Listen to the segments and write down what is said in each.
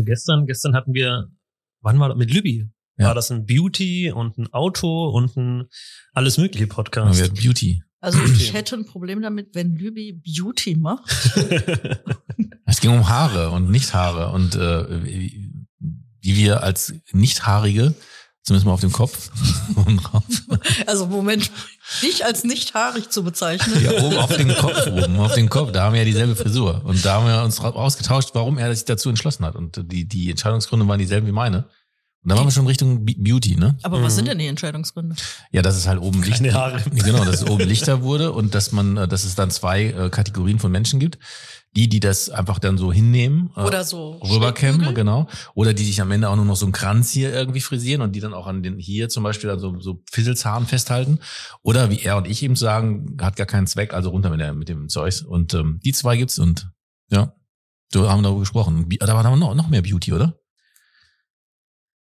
Also gestern, gestern hatten wir, wann war das? Mit Lübby. Ja. War das ein Beauty und ein Auto und ein alles mögliche Ja, Podcast. wir hatten Beauty. Also ich hätte ein Problem damit, wenn Lübi Beauty macht. Es ging um Haare und Nicht-Haare und äh, wie, wie wir als Nicht-Haarige, zumindest mal auf dem Kopf und Also Moment, dich als nicht haarig zu bezeichnen. ja, oben auf den Kopf, oben auf den Kopf, da haben wir ja dieselbe Frisur. Und da haben wir uns ausgetauscht, warum er sich dazu entschlossen hat. Und die, die Entscheidungsgründe waren dieselben wie meine. Und da waren wir schon Richtung Be- Beauty, ne? Aber was Mhm. sind denn die Entscheidungsgründe? Ja, dass es halt oben Keine Licht- Haare. Genau, dass es oben lichter wurde und dass man, äh, dass es dann zwei äh, Kategorien von Menschen gibt. Die, die das einfach dann so hinnehmen. äh, Oder so rüberkämmen, genau. Oder die sich am Ende auch nur noch so einen Kranz hier irgendwie frisieren und die dann auch an den hier zum Beispiel dann so, so Fisselzahn festhalten. Oder wie er und ich eben sagen, hat gar keinen Zweck, also runter mit, der, mit dem Zeugs. Und ähm, die zwei gibt's und ja, so haben wir darüber gesprochen. Da war noch, noch mehr Beauty, oder?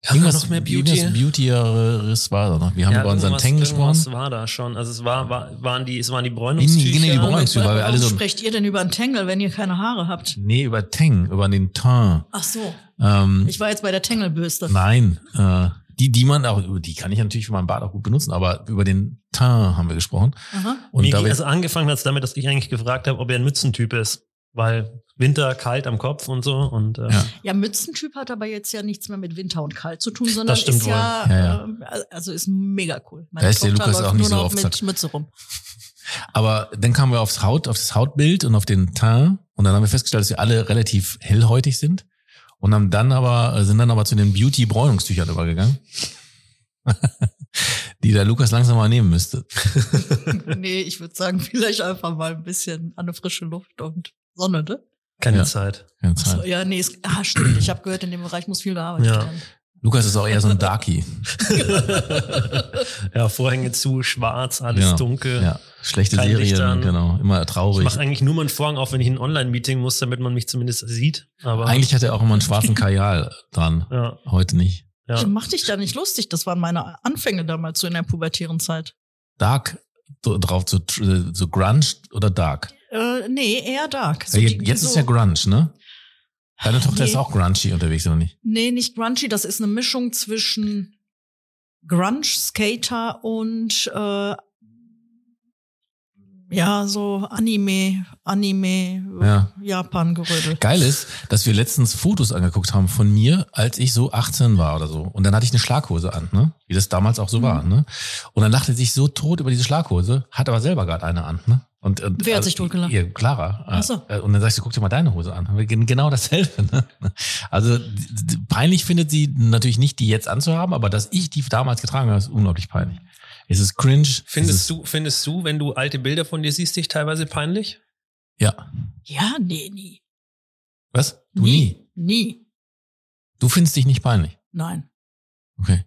Haben wir noch mehr Beauty? Irgendwas Beautieres war da noch. Wir haben über unseren irgendwas- Tang gesprochen. irgendwas war da schon. Also es war, war waren die, es waren die Bräunungstücher. nee, die Bräunungstücher, weil wir alle so, sprecht ihr denn über einen Tangle, wenn ihr keine Haare habt? nee, über Tang, über den Teint. Ach so, Ähm, ich war jetzt bei der Tangle-Bürste. Nein, äh, die, die man auch, die kann ich natürlich für meinen Bart auch gut benutzen, aber über den Teint haben wir gesprochen. Aha. Und Mir wir, also angefangen hat es damit, dass ich eigentlich gefragt habe, ob er ein Mützentyp ist. Weil Winter, kalt am Kopf und so. Und äh, Ja. Ja, Mützentyp hat aber jetzt ja nichts mehr mit Winter und Kalt zu tun, sondern Das stimmt ist ja, wohl. Ja, ja. ähm, also ist mega cool. Da ist der Lukas auch nicht nur so noch oft mit. Mütze rum. aber dann kamen wir aufs Haut, auf das Hautbild und auf den Teint und dann haben wir festgestellt, dass wir alle relativ hellhäutig sind und haben dann aber, äh, sind dann aber zu den Beauty-Bräunungstüchern übergegangen. die der Lukas langsam mal nehmen müsste. nee, ich würde sagen, vielleicht einfach mal ein bisschen an eine frische Luft und Sonne, ne? Keine Ja. Zeit. Keine Ach so, Zeit. ja, nee, es, ah, stimmt. Ich habe gehört, in dem Bereich muss viel gearbeitet Ja. werden. Lukas ist auch eher so ein Darky. ja, Vorhänge zu, schwarz, alles Genau. dunkel. Ja, schlechte Kein Serien, an. genau, immer Ich traurig. mache eigentlich nur meinen Vorhang auf, wenn ich in ein Online-Meeting muss, damit man mich zumindest sieht. Aber Eigentlich hat er auch immer einen schwarzen Kajal dran. ja, Heute nicht. ja. Mach dich da nicht lustig. Das waren meine Anfänge damals so in der pubertären Zeit. Dark drauf, so, so Grunge oder Dark? Äh, nee, eher dark. So Ja, die- die jetzt so, ist ja Grunge, ne? Deine Tochter Nee. ist auch grungy unterwegs, oder nicht? Nee, nicht grungy. Das ist eine Mischung zwischen Grunge, Skater und äh, ja, so Anime, Anime, Ja. Japan-Gerödel. Geil ist, dass wir letztens Fotos angeguckt haben von mir, als ich so 18 war oder so. Und dann hatte ich eine Schlaghose an, ne? Wie das damals auch so Mhm. war, ne? Und dann lachte sich so tot über diese Schlaghose, hat aber selber gerade eine an, ne? Und, und Wer hat sich totgelacht? Ihr, Clara. Ach so. Äh, Und dann sagst du, guck dir mal deine Hose an. Wir gehen Genau dasselbe. Ne? Also peinlich findet sie natürlich nicht, die jetzt anzuhaben, aber dass ich die damals getragen habe, ist unglaublich peinlich. Es ist cringe. es Findest ist, du, findest du, wenn du alte Bilder von dir siehst, dich teilweise peinlich? Ja. Ja, nee, nie. Was? Du nie. Nie. Du findest dich nicht peinlich. Nein. Okay.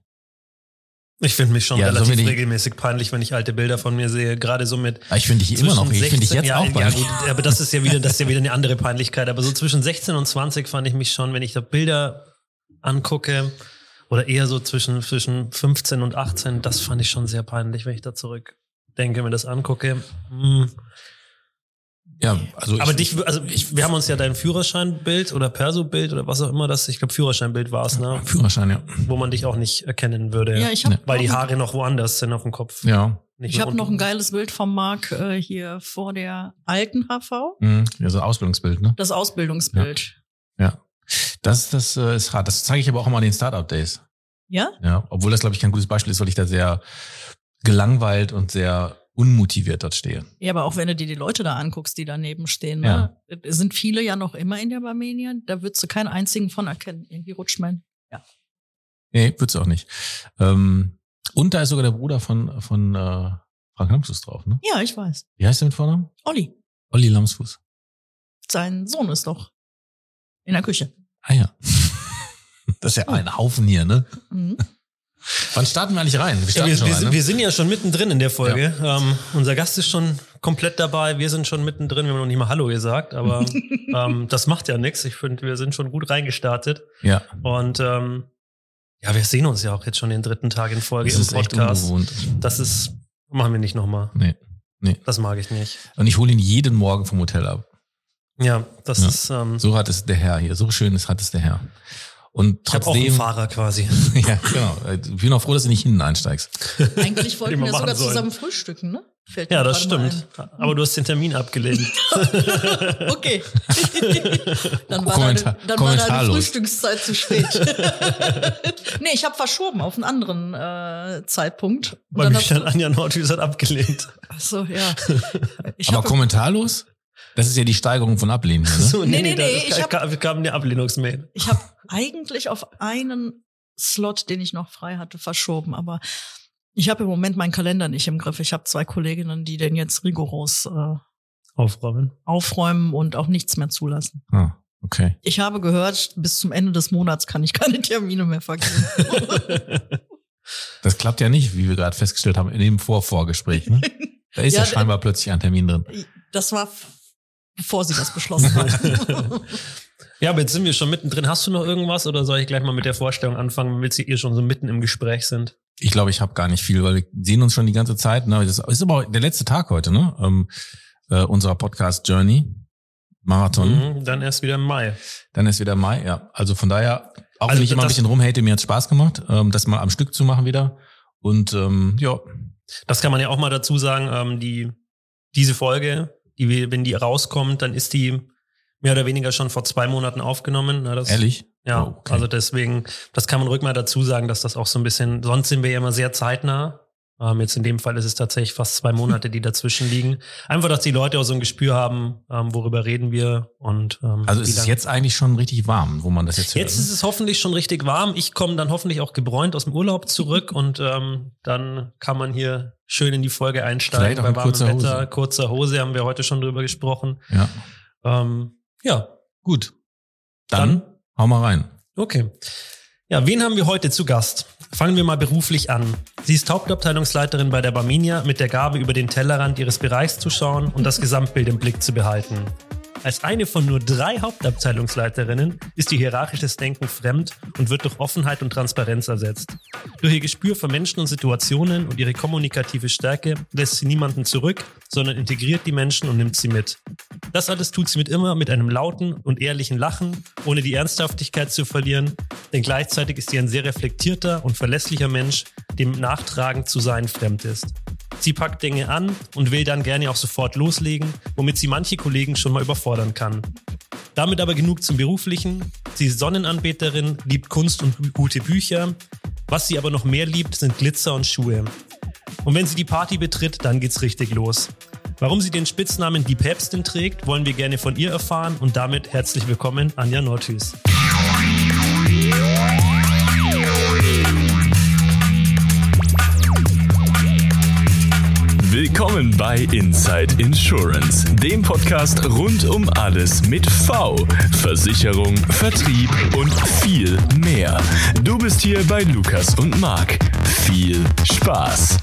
Ich finde mich schon Ja, relativ die- regelmäßig peinlich, wenn ich alte Bilder von mir sehe. Gerade so mit Aber ich finde dich immer noch, ich finde dich 16 jetzt ja, auch ja, peinlich. gut, aber das ist ja wieder, das ist ja wieder eine andere Peinlichkeit. Aber so zwischen 16 und 20 fand ich mich schon, wenn ich da Bilder angucke, oder eher so zwischen, zwischen 15 und 18, das fand ich schon sehr peinlich, wenn ich da zurückdenke, mir das angucke. Hm. Ja, also Aber ich, dich, also ich, wir haben uns ja dein Führerscheinbild oder Perso-Bild oder was auch immer das, ich glaube Führerscheinbild war es, ne? Führerschein, ja. Wo man dich auch nicht erkennen würde. Ja, ich habe weil die Haare noch woanders sind auf dem Kopf. Ja. Nicht ich habe noch ein geiles Bild vom Marc äh, hier vor der alten HV. Mhm. Ja, so ein Ausbildungsbild, ne? Das Ausbildungsbild. Ja. Das, das äh, ist hart. Das zeige ich aber auch immer an den Startup Days. Ja? Ja. Obwohl das, glaube ich, kein gutes Beispiel ist, weil ich da sehr gelangweilt und sehr unmotiviert dort stehe. Ja, aber auch wenn du dir die Leute da anguckst, die daneben stehen, ne? Es sind viele ja noch immer in der Barmenia. Da würdest du keinen einzigen von erkennen. Irgendwie rutscht mein. Nee, wird's auch nicht. Ähm, und da ist sogar der Bruder von, von äh, Frank Lamsfuß drauf, ne? Ja, ich weiß. Wie heißt der mit Vornamen? Olli, Olli Lamsfuß. sein Sohn ist doch in der Küche. Ah ja. Das ist ja ein Haufen hier, ne? Mhm. Wann starten wir eigentlich rein? Wir Ja, wir, wir, rein, sind, ne? wir sind ja schon mittendrin in der Folge. Ähm, unser Gast ist schon komplett dabei. Wir sind schon mittendrin. Wir haben noch nicht mal Hallo gesagt, aber ähm, das macht ja nichts. Ich finde, wir sind schon gut reingestartet. Ja, Und ähm, ja, wir sehen uns ja auch jetzt schon den dritten Tag in Folge das im ist echt Podcast. ungewohnt. Das ist, machen wir nicht nochmal. Nee. Das mag ich nicht. Und ich hole ihn jeden Morgen vom Hotel ab. Ja, das Ja. ist. Ähm, So hat es der Herr hier. So schön ist, hat es der Herr. Und ich habe auch einen trotzdem. Fahrer quasi. ja, genau. Ich bin auch froh, dass du nicht hinten einsteigst. Eigentlich wollten wir sogar sollen. zusammen frühstücken, ne? Fällt Ja, das stimmt. Aber du hast den Termin abgelehnt. Okay. dann war, Kommentar- deine, dann war deine kommentarlos. Frühstückszeit zu spät. nee, ich habe verschoben auf einen anderen äh, Zeitpunkt. Und Bei dann mir stand Anja Nordhus hat abgelehnt. ach so, ja. Ich Aber hab- kommentarlos? Das ist ja die Steigerung von Ablehnen. Ne? So, Nee, nee, da nee, ich hab- kam, kam eine Ablehnungsmail. Ich habe eigentlich auf einen Slot, den ich noch frei hatte, verschoben, aber ich habe im Moment meinen Kalender nicht im Griff. Ich habe zwei Kolleginnen, die den jetzt rigoros äh, Aufräumen. aufräumen und auch nichts mehr zulassen. Ah, okay. Ich habe gehört, bis zum Ende des Monats kann ich keine Termine mehr vergeben. Das klappt ja nicht, wie wir gerade festgestellt haben, in dem Vorvorgespräch. Ne? Da ist ja, Ja, scheinbar plötzlich ein Termin drin. Das war bevor sie das beschlossen haben. Ja, aber jetzt sind wir schon mittendrin. Hast du noch irgendwas oder soll ich gleich mal mit der Vorstellung anfangen, wenn wir hier schon so mitten im Gespräch sind? Ich glaube, ich habe gar nicht viel, weil wir sehen uns schon die ganze Zeit. Ne? Das ist aber der letzte Tag heute, ne? Ähm, äh, unserer Podcast Journey Marathon. Mhm, dann erst wieder im Mai. Dann ist wieder Mai, ja. Also von daher, auch Also wenn ich immer ein bisschen rumhate, mir hat Spaß gemacht, ähm, das mal am Stück zu machen wieder. Und ähm, ja, Das kann man ja auch mal dazu sagen. Ähm, die, diese Folge, die, wenn die rauskommt, dann ist die mehr oder weniger schon vor zwei Monaten aufgenommen. Na, das, ehrlich. Ja, Oh, okay. also deswegen, das kann man ruhig mal dazu sagen, dass das auch so ein bisschen, sonst sind wir ja immer sehr zeitnah. Ähm, jetzt in dem Fall ist es tatsächlich fast zwei Monate, die dazwischen liegen. Einfach, dass die Leute auch so ein Gespür haben, ähm, worüber reden wir und ähm, Also es ist lang- jetzt eigentlich schon richtig warm, wo man das jetzt hört. Jetzt ne? ist es hoffentlich schon richtig warm. Ich komme dann hoffentlich auch gebräunt aus dem Urlaub zurück und ähm, dann kann man hier schön in die Folge einsteigen. Auch in kurzer Wetter, Hose. kurzer Hose haben wir heute schon drüber gesprochen. Ja, Ähm, ja, gut. Dann, Dann- hau mal rein. okay. Ja, wen haben wir heute zu Gast? Fangen wir mal beruflich an. Sie ist Hauptabteilungsleiterin bei der Barminia mit der Gabe, über den Tellerrand ihres Bereichs zu schauen und das Gesamtbild im Blick zu behalten. Als eine von nur drei Hauptabteilungsleiterinnen ist ihr hierarchisches Denken fremd und wird durch Offenheit und Transparenz ersetzt. Durch ihr Gespür für Menschen und Situationen und ihre kommunikative Stärke lässt sie niemanden zurück, sondern integriert die Menschen und nimmt sie mit. Das alles tut sie mit immer mit einem lauten und ehrlichen Lachen, ohne die Ernsthaftigkeit zu verlieren, denn gleichzeitig ist sie ein sehr reflektierter und verlässlicher Mensch, dem nachtragend zu sein fremd ist. Sie packt Dinge an und will dann gerne auch sofort loslegen, womit sie manche Kollegen schon mal überfordern kann. Damit aber genug zum Beruflichen. Sie ist Sonnenanbeterin, liebt Kunst und gute Bücher. Was sie aber noch mehr liebt, sind Glitzer und Schuhe. Und wenn sie die Party betritt, dann geht's richtig los. Warum sie den Spitznamen Die Päpstin trägt, wollen wir gerne von ihr erfahren und damit herzlich willkommen, Anja Nordhüs. Willkommen bei Inside Insurance, dem Podcast rund um alles mit V. Versicherung, Vertrieb und viel mehr. Du bist hier bei Lukas und Marc. Viel Spaß.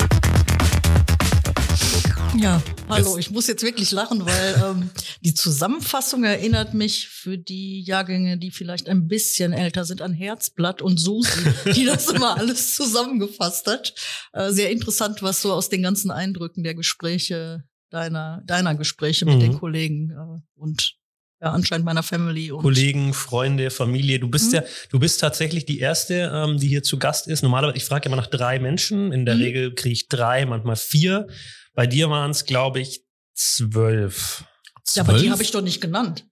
Ja, hallo, ich muss jetzt wirklich lachen, weil ähm, die Zusammenfassung erinnert mich für die Jahrgänge, die vielleicht ein bisschen älter sind, an Herzblatt und Susi, die das immer alles zusammengefasst hat. Äh, sehr interessant, was so aus den ganzen Eindrücken der Gespräche, deiner, deiner Gespräche mit Mhm. den Kollegen äh, und ja, anscheinend meiner Family und Kollegen, Freunde, Familie. Du bist Mhm. ja, du bist tatsächlich die erste, ähm, die hier zu Gast ist. Normalerweise, ich frage immer nach drei Menschen. In der Mhm. Regel kriege ich drei, manchmal vier. Bei dir waren es, glaube ich, zwölf. Ja, aber die habe ich doch nicht genannt.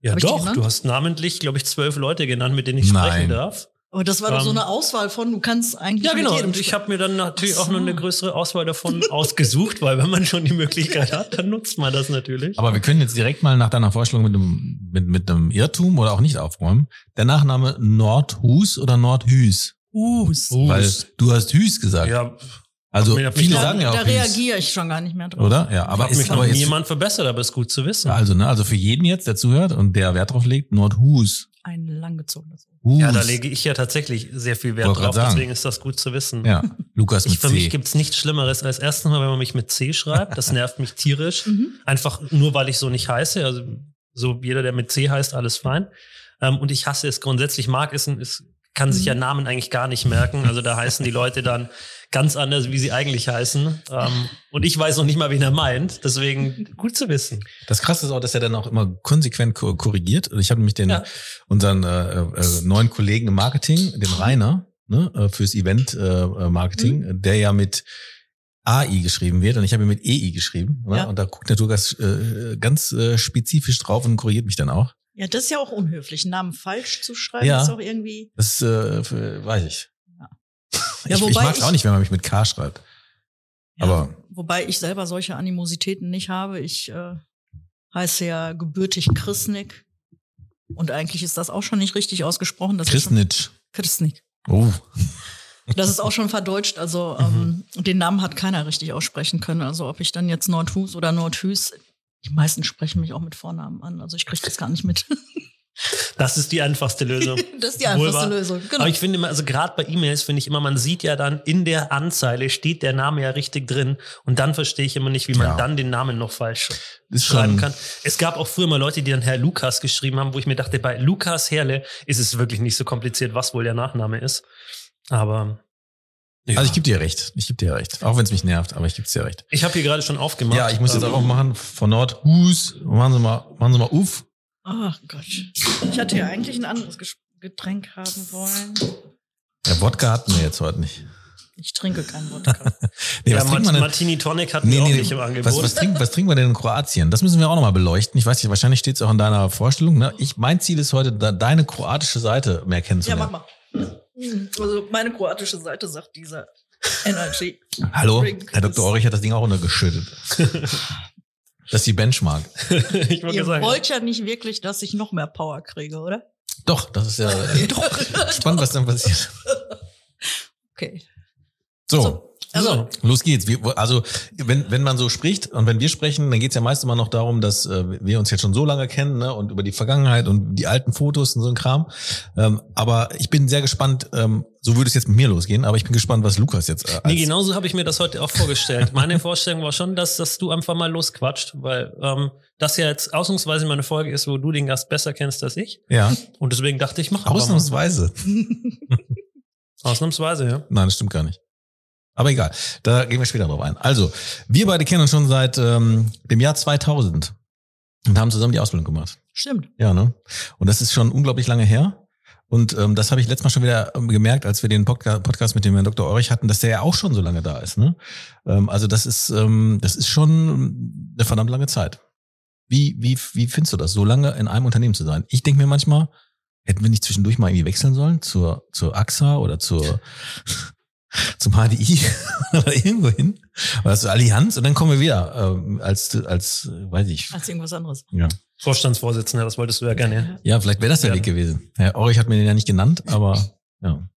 Ja, Hab doch. genannt? Du hast namentlich, glaube ich, zwölf Leute genannt, mit denen ich Nein. sprechen darf. Aber das war doch so Ähm, eine Auswahl von, du kannst eigentlich Ja, mit genau. jedem Und ich habe mir dann natürlich Ach auch noch so. eine größere Auswahl davon ausgesucht, weil wenn man schon die Möglichkeit hat, dann nutzt man das natürlich. Aber wir können jetzt direkt mal nach deiner Vorstellung mit einem, mit, mit einem Irrtum oder auch nicht aufräumen. Der Nachname Nordhus oder Nordhüs? Hus. Hus. Weil du hast Hüs gesagt. ja, also Hab mich viele da- sagen ja da auch Hüs. reagiere ich schon gar nicht mehr drauf. Oder? Ja, aber hat mich ist noch aber jetzt, jemand verbessert, aber ist gut zu wissen. also, ne, also für jeden jetzt, der zuhört und der Wert drauf legt, Nordhus. Ein langgezogenes. Hus. Ja, da lege ich ja tatsächlich sehr viel Wert Wollte drauf, deswegen ist das gut zu wissen. Ja, Lukas Ich, mit für mich C. gibt's nichts Schlimmeres als erstens mal, wenn man mich mit C schreibt. Das nervt mich tierisch. Mhm. Einfach nur, weil ich so nicht heiße. Also so jeder, der mit C heißt, alles fein. Ähm, und ich hasse es grundsätzlich. Mag es, es kann sich ja Mhm. Namen eigentlich gar nicht merken. Also da heißen die Leute dann ganz anders, wie sie eigentlich heißen. Ähm, und ich weiß noch nicht mal, wen er meint. Deswegen gut zu wissen. Das Krasse ist auch, dass er dann auch immer konsequent ko- korrigiert. Ich habe nämlich den Ja. unseren äh, äh, neuen Kollegen im Marketing, den Rainer, ne, äh, fürs Event äh, äh, Marketing, der ja mit AI geschrieben wird und ich habe ihn mit EI geschrieben. Ne? Ja. Und da guckt der äh, ganz äh, spezifisch drauf und korrigiert mich dann auch. Ja, das ist ja auch unhöflich. Einen Namen falsch zu schreiben Ja. ist auch irgendwie. Das äh, weiß ich. Ja. ich ich mag es auch ich- nicht, wenn man mich mit K schreibt. Ja, Aber- wobei ich selber solche Animositäten nicht habe. Ich äh, heiße ja gebürtig Chrisnik. Und eigentlich ist das auch schon nicht richtig ausgesprochen. Christnitsch. Chrisnik. Oh. Das ist auch schon verdeutscht. Also Mhm. ähm, den Namen hat keiner richtig aussprechen können. Also ob ich dann jetzt Nordhus oder Nordhüs, die meisten sprechen mich auch mit Vornamen an. Also ich kriege das gar nicht mit. Das ist die einfachste Lösung. Das ist die einfachste Wohl wahr. Lösung. Genau. Aber ich finde immer, also gerade bei E-Mails finde ich immer, man sieht ja dann in der Anzeile steht der Name ja richtig drin und dann verstehe ich immer nicht, wie man Ja. dann den Namen noch falsch Ist schreiben schon, kann. Es gab auch früher mal Leute, die dann Herr Lukas geschrieben haben, wo ich mir dachte, bei Lukas Herle ist es wirklich nicht so kompliziert, was wohl der Nachname ist. Aber ja. Also ich gebe dir recht. Ich gebe dir recht. Auch wenn es mich nervt, aber ich gebe dir recht. ich habe hier gerade schon aufgemacht. Ja, ich muss jetzt Ähm, auch machen. Von Nord, Hus. Machen Sie mal, machen Sie mal Uff. Ach Gott. Ich hatte ja eigentlich ein anderes Getränk haben wollen. Ja, Wodka hatten wir jetzt heute nicht. Ich trinke keinen Wodka. Nee, Ja, was trinkt Mart man denn? Martini Tonic hatten wir auch nicht im Angebot. was, was, trinken, was trinken wir denn in Kroatien? Das müssen wir auch nochmal beleuchten. Ich weiß nicht, wahrscheinlich steht es auch in deiner Vorstellung. Ne? Ich, mein Ziel ist heute, da, deine kroatische Seite mehr ja, kennenzulernen. mach mal. Also meine kroatische Seite sagt dieser Energy. Hallo, Drink Herr Dr. Orich hat das Ding auch untergeschüttet. das ist die Benchmark. ich wollte Ihr sagen, wollt ja nicht wirklich, dass ich noch mehr Power kriege, oder? Doch, das ist ja äh, spannend, was dann passiert. Okay. So, So, also, Los geht's. Wir, also, wenn, wenn man so spricht und wenn wir sprechen, dann geht's ja meist immer noch darum, dass äh, wir uns jetzt schon so lange kennen ne, und über die Vergangenheit und die alten Fotos und so ein Kram. Ähm, aber ich bin sehr gespannt, ähm, so würde es jetzt mit mir losgehen, aber ich bin gespannt, was Lukas jetzt. Äh, Nee, genauso habe ich mir das heute auch vorgestellt. Meine Vorstellung war schon, dass, dass du einfach mal losquatscht, weil ähm, das ja jetzt ausnahmsweise mal eine Folge ist, wo du den Gast besser kennst als ich. Ja, Und deswegen dachte ich, mach ausnahmsweise. Ausnahmsweise, ja. Nein, das stimmt gar nicht. Aber egal, da gehen wir später drauf ein. Also, wir beide kennen uns schon seit ähm, dem Jahr 2000 und haben zusammen die Ausbildung gemacht. Stimmt. Ja, ne? Und das ist schon unglaublich lange her. Und ähm, das habe ich letztes Mal schon wieder ähm, gemerkt, als wir den Podca Podcast mit dem Herrn Dr. Eurich hatten, dass der ja auch schon so lange da ist. Ne? Ähm, also das ist, ähm, das ist schon eine verdammt lange Zeit. Wie, wie, wie findest du das, so lange in einem Unternehmen zu sein? Ich denke mir manchmal, hätten wir nicht zwischendurch mal irgendwie wechseln sollen zur, zur AXA oder zur, zum HDI oder irgendwo hin? Oder zur Allianz und dann kommen wir wieder ähm, als, als, weiß ich, Als irgendwas anderes. ja. Vorstandsvorsitzender, das wolltest du ja gerne. Ja, vielleicht wäre das der Ja. Weg gewesen. Herr Orich hat mir den ja nicht genannt, aber ja.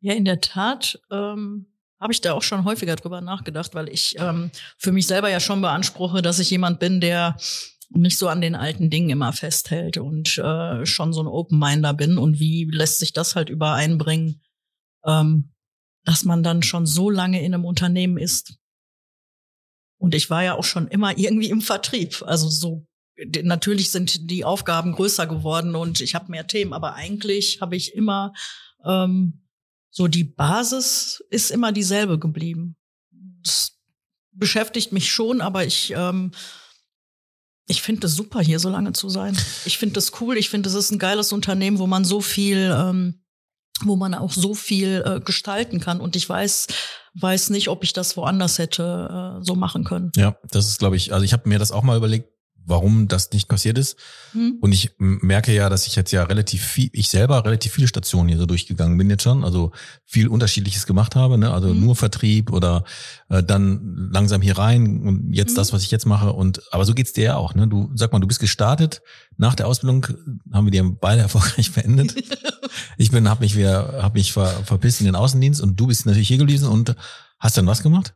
Ja, in der Tat ähm, habe ich da auch schon häufiger drüber nachgedacht, weil ich ähm, für mich selber ja schon beanspruche, dass ich jemand bin, der nicht so an den alten Dingen immer festhält und äh, schon so ein Open-Minder bin. Und wie lässt sich das halt übereinbringen, ähm, dass man dann schon so lange in einem Unternehmen ist? Und ich war ja auch schon immer irgendwie im Vertrieb. Also so natürlich sind die Aufgaben größer geworden und ich habe mehr Themen, aber eigentlich habe ich immer ähm, so die Basis ist immer dieselbe geblieben. Das beschäftigt mich schon, aber ich ähm, ich finde es super, hier so lange zu sein. Ich finde das cool. Ich finde, es ist ein geiles Unternehmen, wo man so viel, ähm, wo man auch so viel äh, gestalten kann. Und ich weiß, weiß nicht, ob ich das woanders hätte äh, so machen können. Ja, das ist, glaube ich, also ich habe mir das auch mal überlegt, warum das nicht passiert ist. Hm? Und ich merke ja, dass ich jetzt ja relativ viel, ich selber relativ viele Stationen hier so durchgegangen bin jetzt schon, also viel Unterschiedliches gemacht habe, ne? Also Mhm. nur Vertrieb oder äh, dann langsam hier rein und jetzt Mhm. das, was ich jetzt mache. Und aber so geht's dir ja auch, ne? Du sag mal, du bist gestartet nach der Ausbildung, haben wir die beide erfolgreich beendet. ich bin, habe mich wieder, habe mich ver, verpisst in den Außendienst und du bist natürlich hier gewesen und hast dann was gemacht?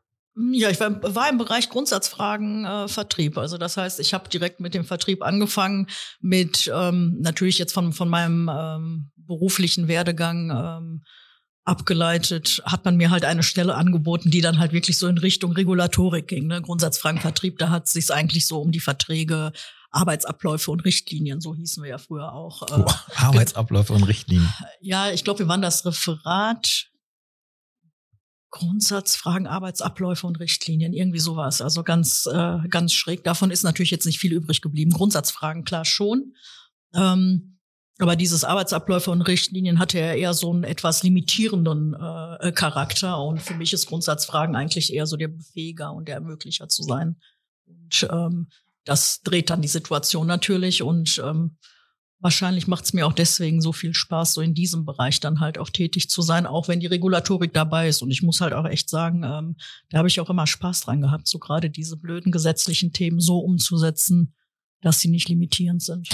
Ja, ich war, war im Bereich Grundsatzfragen äh, Vertrieb. Also das heißt, ich habe direkt mit dem Vertrieb angefangen, mit ähm, natürlich jetzt von, von meinem ähm, beruflichen Werdegang ähm, abgeleitet, hat man mir halt eine Stelle angeboten, die dann halt wirklich so in Richtung Regulatorik ging. Ne? Grundsatzfragen Vertrieb, da hat es sich eigentlich so um die Verträge, Arbeitsabläufe und Richtlinien, so hießen wir ja früher auch. Äh, Boah, Arbeitsabläufe und Richtlinien. ja, ich glaube, wir waren das Referat Grundsatzfragen, Arbeitsabläufe und Richtlinien, irgendwie sowas. Also ganz, äh, ganz schräg. Davon ist natürlich jetzt nicht viel übrig geblieben. Grundsatzfragen, klar schon. Ähm, aber dieses Arbeitsabläufe und Richtlinien hatte ja eher so einen etwas limitierenden äh, Charakter. Und für mich ist Grundsatzfragen eigentlich eher so der Befähiger und der Ermöglicher zu sein. Und ähm, das dreht dann die Situation natürlich. Und ähm, wahrscheinlich macht es mir auch deswegen so viel Spaß, so in diesem Bereich dann halt auch tätig zu sein, auch wenn die Regulatorik dabei ist. Und ich muss halt auch echt sagen, ähm, da habe ich auch immer Spaß dran gehabt, so gerade diese blöden gesetzlichen Themen so umzusetzen, dass sie nicht limitierend sind.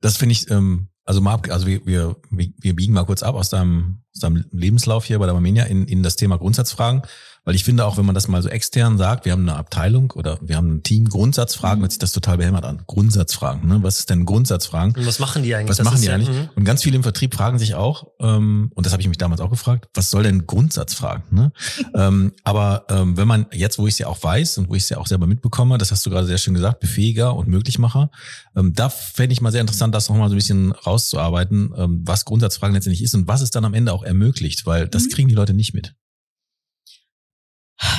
Das finde ich ähm, also mal, also wir, wir, wir biegen mal kurz ab aus deinem, aus deinem Lebenslauf hier bei der Mamenia in, in das Thema Grundsatzfragen. Weil ich finde auch, wenn man das mal so extern sagt, wir haben eine Abteilung oder wir haben ein Team Grundsatzfragen, hört sich das total behämmert an. Grundsatzfragen, ne? Was ist denn Grundsatzfragen? Und was machen die eigentlich? Was das machen die ja, eigentlich? mhm. Und ganz viele im Vertrieb fragen sich auch, ähm, und das habe ich mich damals auch gefragt, was soll denn Grundsatzfragen? Ne? ähm, aber ähm, wenn man jetzt, wo ich es ja auch weiß und wo ich es ja auch selber mitbekomme, das hast du gerade sehr schön gesagt, Befähiger und Möglichmacher, ähm, da fände ich mal sehr interessant, das nochmal so ein bisschen rauszuarbeiten, ähm, was Grundsatzfragen letztendlich ist und was es dann am Ende auch ermöglicht, weil das Mhm. kriegen die Leute nicht mit.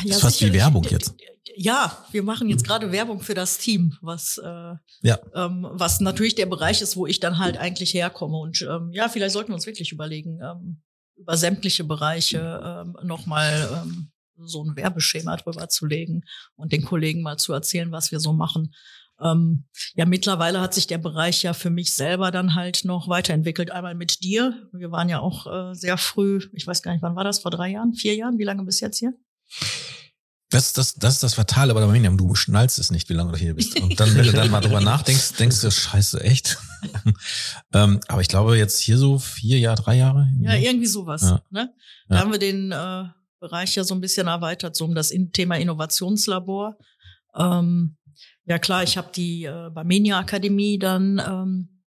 Ja, ist fast wie. Werbung jetzt. Ja, wir machen jetzt gerade Werbung für das Team, was äh, Ja. ähm, was natürlich der Bereich ist, wo ich dann halt eigentlich herkomme. Und ähm, ja, vielleicht sollten wir uns wirklich überlegen, ähm, über sämtliche Bereiche ähm, nochmal ähm, so ein Werbeschema drüber zu legen und den Kollegen mal zu erzählen, was wir so machen. Ähm, ja, mittlerweile hat sich der Bereich ja für mich selber dann halt noch weiterentwickelt. Einmal mit dir. Wir waren ja auch äh, sehr früh, ich weiß gar nicht, wann war das? Vor drei Jahren, vier Jahren? Wie lange bis jetzt hier? Das, das, das ist das Fatale der Minium. Du schnallst es nicht, wie lange du hier bist. Und dann, wenn du dann mal drüber nachdenkst, denkst du, scheiße, echt. ähm, aber ich glaube jetzt hier so vier Jahre, drei Jahre. Ja, irgendwie sowas. Ja. Ne? Da Ja. haben wir den äh, Bereich ja so ein bisschen erweitert, so um das Thema Innovationslabor. Ähm, ja klar, ich habe die äh, Barmenia Akademie dann ähm,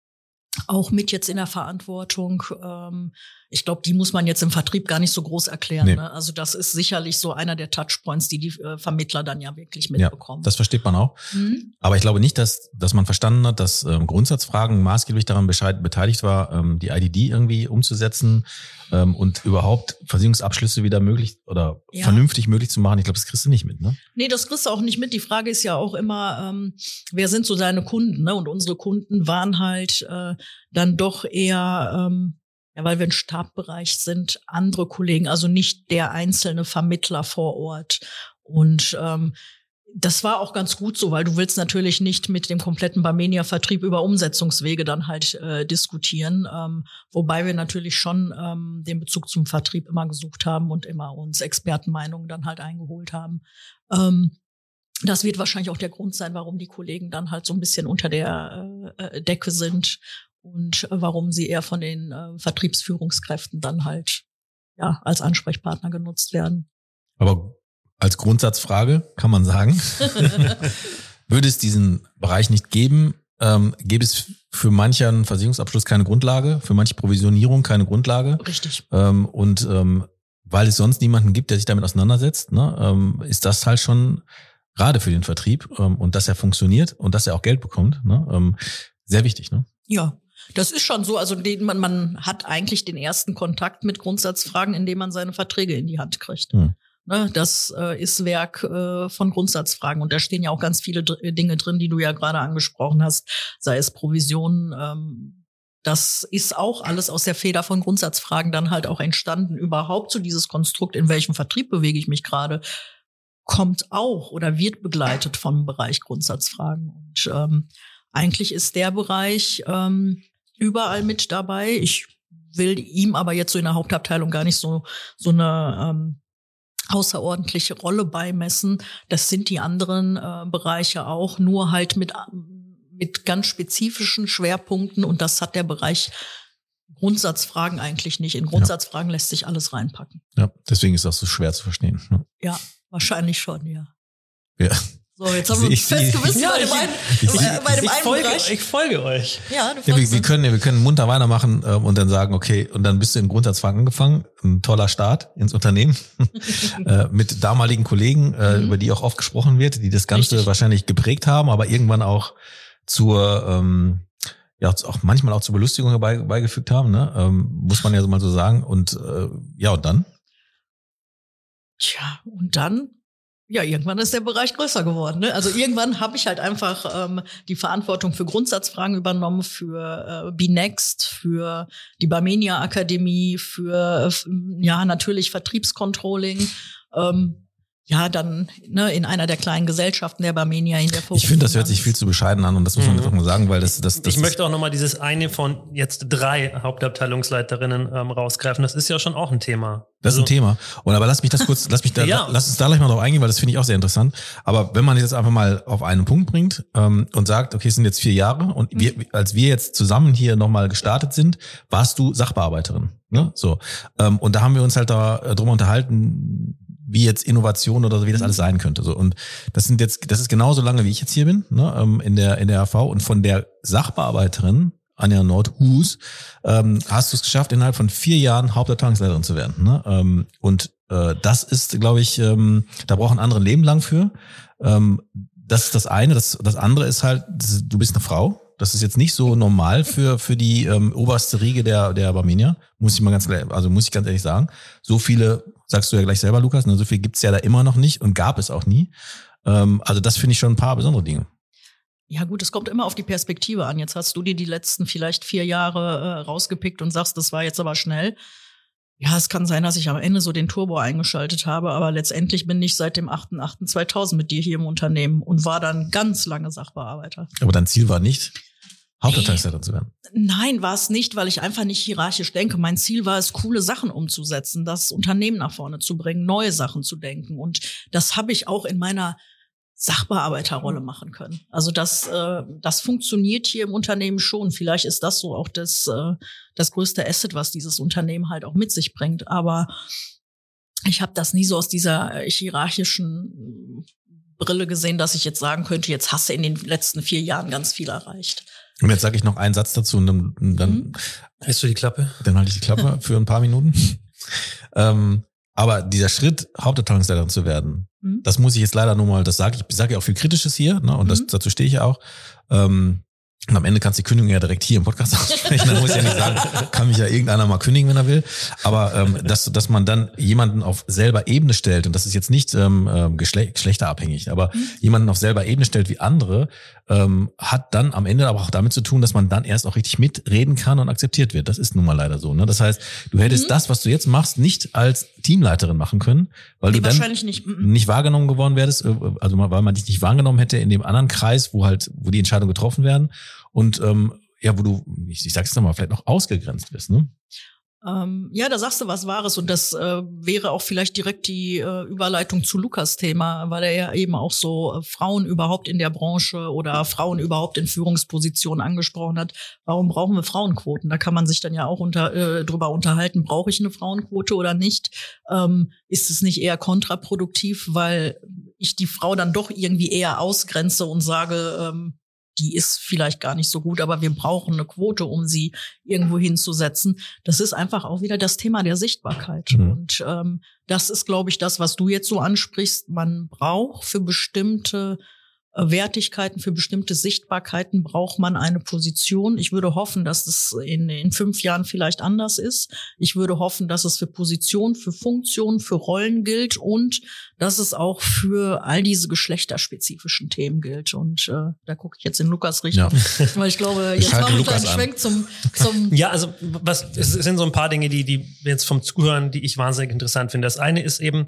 auch mit jetzt in der Verantwortung. Ähm, ich glaube, die muss man jetzt im Vertrieb gar nicht so groß erklären. Nee. Ne? Also das ist sicherlich so einer der Touchpoints, die die äh, Vermittler dann ja wirklich Ja, mitbekommen. das versteht man auch. mhm. Aber ich glaube nicht, dass, dass man verstanden hat, dass ähm, Grundsatzfragen maßgeblich daran Bescheid, beteiligt war, ähm, die IDD irgendwie umzusetzen ähm, und überhaupt Versicherungsabschlüsse wieder möglich oder Ja. vernünftig möglich zu machen. Ich glaube, das kriegst du nicht mit, ne? Nee, das kriegst du auch nicht mit. Die Frage ist ja auch immer, ähm, wer sind so deine Kunden? Ne? Und unsere Kunden waren halt äh, dann doch eher, ähm, ja, weil wir ein Stabbereich sind, andere Kollegen, also nicht der einzelne Vermittler vor Ort. Und ähm, das war auch ganz gut so, weil du willst natürlich nicht mit dem kompletten Barmenia-Vertrieb über Umsetzungswege dann halt äh, diskutieren, ähm, wobei wir natürlich schon ähm, den Bezug zum Vertrieb immer gesucht haben und immer uns Expertenmeinungen dann halt eingeholt haben. Ähm, das wird wahrscheinlich auch der Grund sein, warum die Kollegen dann halt so ein bisschen unter der äh, äh, Decke sind und warum sie eher von den äh, Vertriebsführungskräften dann halt ja als Ansprechpartner genutzt werden. Aber als Grundsatzfrage kann man sagen, würde es diesen Bereich nicht geben, ähm, gäbe es für manchen Versicherungsabschluss keine Grundlage, für manche Provisionierung keine Grundlage. Richtig. Ähm, und ähm, weil es sonst niemanden gibt, der sich damit auseinandersetzt, ne, ähm, ist das halt schon gerade für den Vertrieb ähm, und dass er funktioniert und dass er auch Geld bekommt, ne, ähm, sehr wichtig. Ne? Ja, das ist schon so. Also den, man, man hat eigentlich den ersten Kontakt mit Grundsatzfragen, indem man seine Verträge in die Hand kriegt. Hm. Ne, das äh, ist Werk äh, von Grundsatzfragen. Und da stehen ja auch ganz viele Dr Dinge drin, die du ja gerade angesprochen hast, sei es Provisionen. Ähm, das ist auch alles aus der Feder von Grundsatzfragen dann halt auch entstanden. Überhaupt so dieses Konstrukt, in welchem Vertrieb bewege ich mich gerade, kommt auch oder wird begleitet vom Bereich Grundsatzfragen. Und ähm, eigentlich ist der Bereich ähm, überall mit dabei. Ich will ihm aber jetzt so in der Hauptabteilung gar nicht so so eine ähm, außerordentliche Rolle beimessen. Das sind die anderen äh, Bereiche auch, nur halt mit mit ganz spezifischen Schwerpunkten und das hat der Bereich Grundsatzfragen eigentlich nicht. In Grundsatzfragen lässt sich alles reinpacken. Ja, deswegen ist das so schwer zu verstehen. Ne? Ja, wahrscheinlich schon, ja. Ja. So, jetzt haben wir uns Ich sehe- festgewissen Ja, bei dem ich- einen, ich bei, sehe- bei dem ich, einen folge, Bereich. ich folge euch. Ja, du Ja, wir, folgst wir können, wir können munter weitermachen ähm, und dann sagen, okay, und dann bist du in Grundsatzfragen angefangen, ein toller Start ins Unternehmen äh, mit damaligen Kollegen, äh, Mhm. über die auch oft gesprochen wird, die das Ganze Richtig. wahrscheinlich geprägt haben, aber irgendwann auch zur ähm, ja auch manchmal auch zur Belustigung herbei, beigefügt haben, ne? ähm, muss man ja so mal so sagen. Und äh, ja, und dann? Tja, und dann ja, irgendwann ist der Bereich größer geworden. Ne? Also irgendwann habe ich halt einfach ähm, die Verantwortung für Grundsatzfragen übernommen, für äh, BeNext, für die Barmenia Akademie, für äh, ja natürlich Vertriebscontrolling. Ähm, ja, dann ne, in einer der kleinen Gesellschaften der Barmenia in der Ich finde, das hört sich viel zu bescheiden an und das muss man mhm. einfach mal sagen, weil das, das, das Ich möchte auch nochmal dieses eine von jetzt drei Hauptabteilungsleiterinnen ähm, rausgreifen. Das ist ja schon auch ein Thema. Das ist ein also Thema. Und aber lass mich das kurz, lass mich da, ja. lass uns da gleich mal drauf eingehen, weil das finde ich auch sehr interessant. Aber wenn man jetzt einfach mal auf einen Punkt bringt ähm, und sagt, okay, es sind jetzt vier Jahre und mhm. wir, als wir jetzt zusammen hier nochmal gestartet sind, warst du Sachbearbeiterin. Ne? So. Ähm, und da haben wir uns halt da äh, drum unterhalten, wie jetzt Innovation oder so, wie das alles sein könnte. So und das sind jetzt, das ist genauso lange wie ich jetzt hier bin, ne, ähm, in der in der AV und von der Sachbearbeiterin Anja Nordhus ähm, hast du es geschafft, innerhalb von vier Jahren Hauptabteilungsleiterin zu werden. Ne? Ähm, und äh, das ist, glaube ich, ähm, da braucht ein anderes Leben lang für. Ähm, das ist das eine. Das, das andere ist halt, du bist eine Frau. Das ist jetzt nicht so normal für, für die ähm, oberste Riege der, der Barmenia, muss ich mal ganz, also muss ich ganz ehrlich sagen. So viele sagst du ja gleich selber, Lukas, ne, so viel gibt's ja da immer noch nicht und gab es auch nie. Ähm, also das finde ich schon ein paar besondere Dinge. Ja gut, es kommt immer auf die Perspektive an. Jetzt hast du dir die letzten vielleicht vier Jahre äh, rausgepickt und sagst, das war jetzt aber schnell. Ja, es kann sein, dass ich am Ende so den Turbo eingeschaltet habe, aber letztendlich bin ich seit dem 8.8.2000 mit dir hier im Unternehmen und war dann ganz lange Sachbearbeiter. Aber dein Ziel war nicht, Hauptabteilungsleiter zu werden? Nein, war es nicht, weil ich einfach nicht hierarchisch denke. Mein Ziel war es, coole Sachen umzusetzen, das Unternehmen nach vorne zu bringen, neue Sachen zu denken. Und das habe ich auch in meiner Sachbearbeiterrolle machen können. Also das, äh, das funktioniert hier im Unternehmen schon. Vielleicht ist das so auch das, äh, das größte Asset, was dieses Unternehmen halt auch mit sich bringt. Aber ich habe das nie so aus dieser hierarchischen Brille gesehen, dass ich jetzt sagen könnte, jetzt hast du in den letzten vier Jahren ganz viel erreicht. Und jetzt sage ich noch einen Satz dazu und dann, dann mhm. hältst du die Klappe? Dann halte ich die Klappe für ein paar Minuten. ähm, aber dieser Schritt, Hauptabteilungsleiterin zu werden, mhm. das muss ich jetzt leider nur mal, das sage ich, ich sage ja auch viel Kritisches hier, ne, und das, mhm. dazu stehe ich ja auch. Ähm, und am Ende kannst du die Kündigung ja direkt hier im Podcast aussprechen. Dann muss ich ja nicht sagen, kann mich ja irgendeiner mal kündigen, wenn er will. Aber ähm, dass, dass man dann jemanden auf selber Ebene stellt, und das ist jetzt nicht ähm, ähm geschle geschlechterabhängig, aber mhm. jemanden auf selber Ebene stellt wie andere, ähm, hat dann am Ende aber auch damit zu tun, dass man dann erst auch richtig mitreden kann und akzeptiert wird. Das ist nun mal leider so. Ne? Das heißt, du hättest mhm. das, was du jetzt machst, nicht als Teamleiterin machen können, weil nee, du dann nicht. Mhm. nicht wahrgenommen geworden wärst, äh, also weil man dich nicht wahrgenommen hätte in dem anderen Kreis, wo halt, wo die Entscheidungen getroffen werden und ähm, ja, wo du, ich, ich sag's nochmal, vielleicht noch ausgegrenzt wirst, ne? Ähm, ja, da sagst du was Wahres und das äh, wäre auch vielleicht direkt die äh, Überleitung zu Lukas Thema, weil er ja eben auch so äh, Frauen überhaupt in der Branche oder Frauen überhaupt in Führungspositionen angesprochen hat. Warum brauchen wir Frauenquoten? Da kann man sich dann ja auch unter, äh, drüber unterhalten, brauche ich eine Frauenquote oder nicht? Ähm, ist es nicht eher kontraproduktiv, weil ich die Frau dann doch irgendwie eher ausgrenze und sage, ähm, die ist vielleicht gar nicht so gut, aber wir brauchen eine Quote, um sie irgendwo hinzusetzen. Das ist einfach auch wieder das Thema der Sichtbarkeit. Mhm. Und ähm, das ist, glaube ich, das, was du jetzt so ansprichst. Man braucht für bestimmte Wertigkeiten, für bestimmte Sichtbarkeiten braucht man eine Position. Ich würde hoffen, dass es in, in fünf Jahren vielleicht anders ist. Ich würde hoffen, dass es für Position, für Funktion, für Rollen gilt und dass es auch für all diese geschlechterspezifischen Themen gilt. Und äh, da gucke ich jetzt in Lukas Richtung, ja. weil ich glaube, jetzt machen wir einen Schwenk zum, zum Ja, also was es sind so ein paar Dinge, die die jetzt vom Zuhören, die ich wahnsinnig interessant finde. Das eine ist eben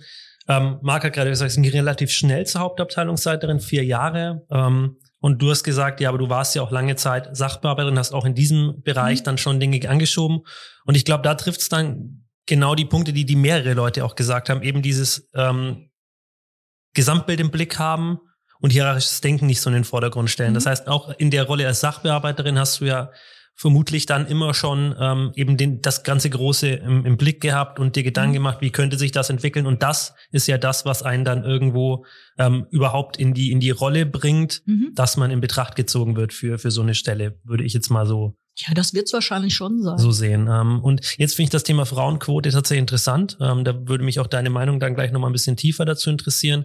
ähm, Marc hat gerade gesagt, sie sind relativ schnell zur Hauptabteilungsleiterin, vier Jahre. Ähm, und du hast gesagt, ja, aber du warst ja auch lange Zeit Sachbearbeiterin, hast auch in diesem Bereich mhm. dann schon Dinge angeschoben. Und ich glaube, da trifft es dann genau die Punkte, die die mehrere Leute auch gesagt haben, eben dieses ähm, Gesamtbild im Blick haben und hierarchisches Denken nicht so in den Vordergrund stellen. Mhm. Das heißt, auch in der Rolle als Sachbearbeiterin hast du ja vermutlich dann immer schon ähm, eben den, das ganze Große im, im Blick gehabt und dir Gedanken mhm. gemacht, wie könnte sich das entwickeln. Und das ist ja das, was einen dann irgendwo ähm, überhaupt in die, in die Rolle bringt, mhm. dass man in Betracht gezogen wird für, für so eine Stelle, würde ich jetzt mal so ja, das wird's wahrscheinlich schon sein. So sehen. Ähm, und jetzt finde ich das Thema Frauenquote tatsächlich interessant. Ähm, da würde mich auch deine Meinung dann gleich nochmal ein bisschen tiefer dazu interessieren.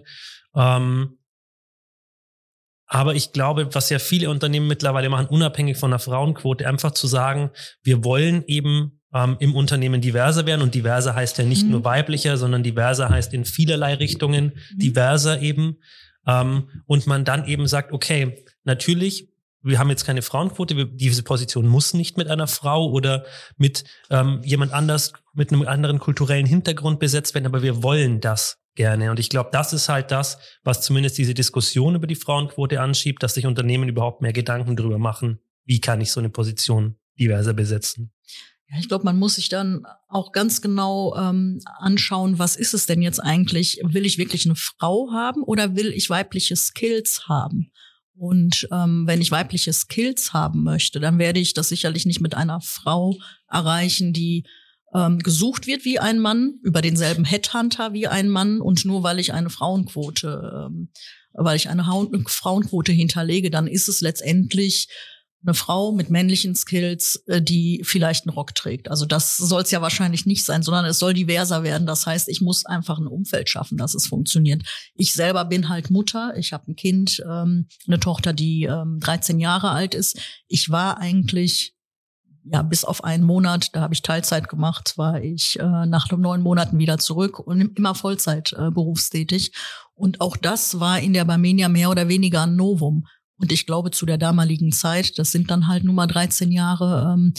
Ähm, aber ich glaube, was ja viele Unternehmen mittlerweile machen, unabhängig von der Frauenquote, einfach zu sagen, wir wollen eben ähm, im Unternehmen diverser werden. Und diverser heißt ja nicht Mhm. nur weiblicher, sondern diverser heißt in vielerlei Richtungen diverser eben. Ähm, und man dann eben sagt, okay, natürlich, wir haben jetzt keine Frauenquote, wir, diese Position muss nicht mit einer Frau oder mit ähm, jemand anders, mit einem anderen kulturellen Hintergrund besetzt werden, aber wir wollen das gerne. Und ich glaube, das ist halt das, was zumindest diese Diskussion über die Frauenquote anschiebt, dass sich Unternehmen überhaupt mehr Gedanken darüber machen, wie kann ich so eine Position diverser besetzen. Ja, ich glaube, man muss sich dann auch ganz genau ähm, anschauen, was ist es denn jetzt eigentlich? Will ich wirklich eine Frau haben oder will ich weibliche Skills haben? Und ähm, wenn ich weibliche Skills haben möchte, dann werde ich das sicherlich nicht mit einer Frau erreichen, die ähm, gesucht wird wie ein Mann, über denselben Headhunter wie ein Mann. Und nur weil ich eine Frauenquote, ähm, weil ich eine Hau- Frauenquote hinterlege, dann ist es letztendlich eine Frau mit männlichen Skills, äh, die vielleicht einen Rock trägt. Also das soll es ja wahrscheinlich nicht sein, sondern es soll diverser werden. Das heißt, ich muss einfach ein Umfeld schaffen, dass es funktioniert. Ich selber bin halt Mutter. Ich habe ein Kind, ähm, eine Tochter, die ähm, 13 Jahre alt ist. Ich war eigentlich ja bis auf einen Monat, da habe ich Teilzeit gemacht, war ich äh, nach neun Monaten wieder zurück und immer Vollzeit äh, berufstätig. Und auch das war in der Barmenia mehr oder weniger ein Novum. Und ich glaube, zu der damaligen Zeit, das sind dann halt nur mal 13 Jahre, ähm,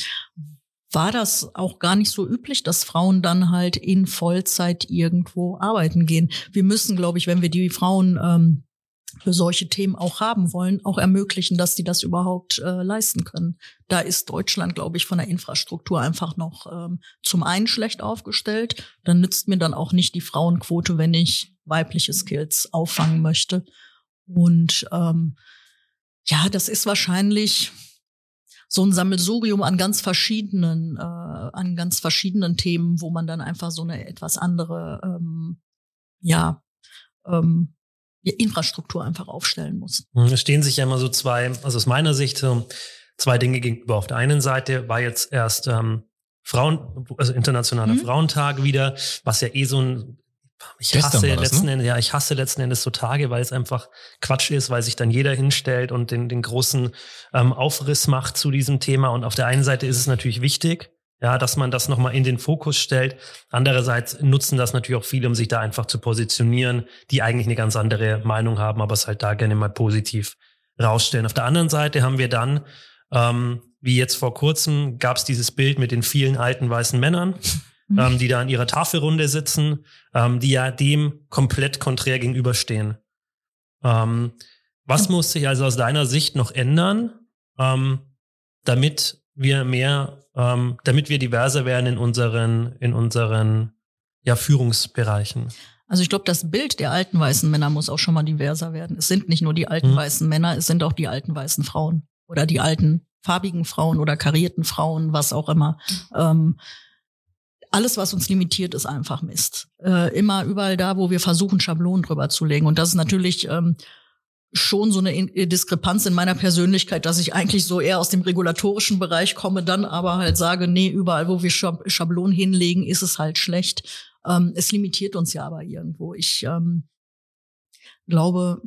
war das auch gar nicht so üblich, dass Frauen dann halt in Vollzeit irgendwo arbeiten gehen. Wir müssen, glaube ich, wenn wir die Frauen ähm, für solche Themen auch haben wollen, auch ermöglichen, dass die das überhaupt äh, leisten können. Da ist Deutschland, glaube ich, von der Infrastruktur einfach noch ähm, zum einen schlecht aufgestellt. Dann nützt mir dann auch nicht die Frauenquote, wenn ich weibliche Skills auffangen möchte. Und ähm, ja, das ist wahrscheinlich so ein Sammelsurium an ganz verschiedenen, äh, an ganz verschiedenen Themen, wo man dann einfach so eine etwas andere, ähm, ja, ähm, Infrastruktur einfach aufstellen muss. Es stehen sich ja immer so zwei, also aus meiner Sicht, so zwei Dinge gegenüber. Auf der einen Seite war jetzt erst ähm, Frauen, also internationaler Mhm. Frauentag wieder, was ja eh so ein ich Gestern hasse das, letzten ne? Endes, ja, ich hasse letzten Endes so Tage, weil es einfach Quatsch ist, weil sich dann jeder hinstellt und den, den großen ähm, Aufriss macht zu diesem Thema. Und auf der einen Seite ist es natürlich wichtig, ja, dass man das nochmal in den Fokus stellt. Andererseits nutzen das natürlich auch viele, um sich da einfach zu positionieren, die eigentlich eine ganz andere Meinung haben, aber es halt da gerne mal positiv rausstellen. Auf der anderen Seite haben wir dann, ähm, wie jetzt vor kurzem, gab es dieses Bild mit den vielen alten weißen Männern, ähm, die da an ihrer Tafelrunde sitzen, ähm, die ja dem komplett konträr gegenüberstehen. Ähm, was muss sich also aus deiner Sicht noch ändern, ähm, damit wir mehr, ähm, damit wir diverser werden in unseren, in unseren ja, Führungsbereichen? Also ich glaube, das Bild der alten weißen Männer muss auch schon mal diverser werden. Es sind nicht nur die alten Mhm. weißen Männer, es sind auch die alten weißen Frauen oder die alten farbigen Frauen oder karierten Frauen, was auch immer. Ähm, alles, was uns limitiert, ist einfach Mist. Äh, immer überall da, wo wir versuchen, Schablonen drüber zu legen. Und das ist natürlich ähm, schon so eine In- Diskrepanz in meiner Persönlichkeit, dass ich eigentlich so eher aus dem regulatorischen Bereich komme, dann aber halt sage, nee, überall, wo wir Schab Schablonen hinlegen, ist es halt schlecht. Ähm, es limitiert uns ja aber irgendwo. Ich ähm, glaube,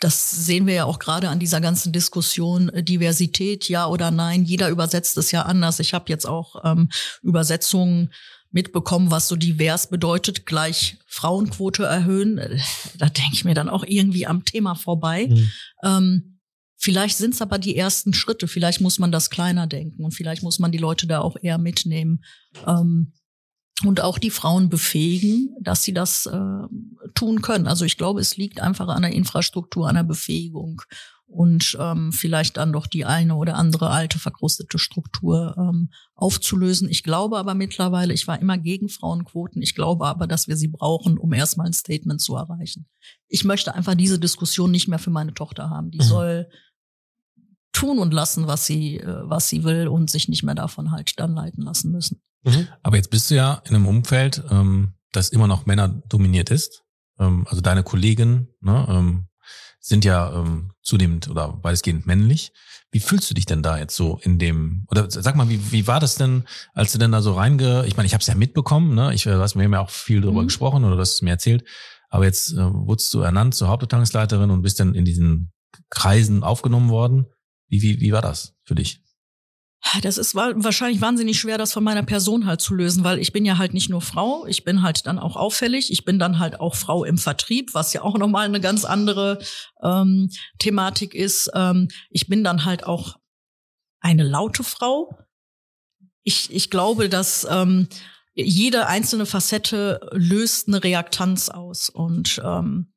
das sehen wir ja auch gerade an dieser ganzen Diskussion äh, Diversität, ja oder nein. Jeder übersetzt es ja anders. Ich habe jetzt auch ähm, Übersetzungen mitbekommen, was so divers bedeutet, gleich Frauenquote erhöhen. Da denke ich mir dann auch irgendwie am Thema vorbei. Mhm. Ähm, vielleicht sind es aber die ersten Schritte. Vielleicht muss man das kleiner denken und vielleicht muss man die Leute da auch eher mitnehmen. Ähm, und auch die Frauen befähigen, dass sie das äh, tun können. Also ich glaube, es liegt einfach an der Infrastruktur, an der Befähigung und ähm, vielleicht dann doch die eine oder andere alte verkrustete Struktur ähm, aufzulösen. Ich glaube aber mittlerweile, ich war immer gegen Frauenquoten. Ich glaube aber, dass wir sie brauchen, um erstmal ein Statement zu erreichen. Ich möchte einfach diese Diskussion nicht mehr für meine Tochter haben. Die Mhm. soll tun und lassen, was sie, äh, was sie will und sich nicht mehr davon halt dann leiten lassen müssen. Mhm. Aber jetzt bist du ja in einem Umfeld, ähm, das immer noch Männer dominiert ist. Ähm, also deine Kollegen ne, ähm, sind ja ähm, zunehmend oder weitestgehend männlich. Wie fühlst du dich denn da jetzt so in dem, oder sag mal, wie, wie war das denn, als du denn da so reinge, ich meine, ich habe es ja mitbekommen, ne? ich, du hast mir ja auch viel darüber Mhm. gesprochen oder du hast es mir erzählt, aber jetzt äh, wurdest du ernannt zur Hauptabteilungsleiterin und bist dann in diesen Kreisen aufgenommen worden. Wie, wie, wie war das für dich? Das ist wahrscheinlich wahnsinnig schwer, das von meiner Person halt zu lösen, weil ich bin ja halt nicht nur Frau, ich bin halt dann auch auffällig, ich bin dann halt auch Frau im Vertrieb, was ja auch nochmal eine ganz andere ähm, Thematik ist. Ähm, ich bin dann halt auch eine laute Frau. Ich, ich glaube, dass ähm, jede einzelne Facette löst eine Reaktanz aus und ähm,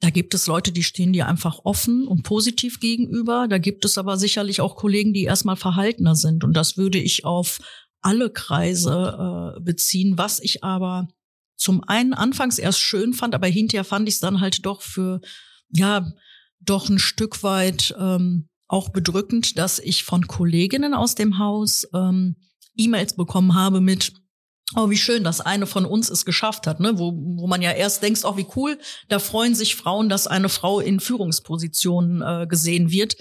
da gibt es Leute, die stehen dir einfach offen und positiv gegenüber. Da gibt es aber sicherlich auch Kollegen, die erstmal verhaltener sind. Und das würde ich auf alle Kreise äh, beziehen. Was ich aber zum einen anfangs erst schön fand, aber hinterher fand ich es dann halt doch für, ja, doch ein Stück weit ähm, auch bedrückend, dass ich von Kolleginnen aus dem Haus ähm, E-Mails bekommen habe mit, Oh, wie schön, dass eine von uns es geschafft hat, ne? wo, wo man ja erst denkt, oh, wie cool, da freuen sich Frauen, dass eine Frau in Führungspositionen äh, gesehen wird.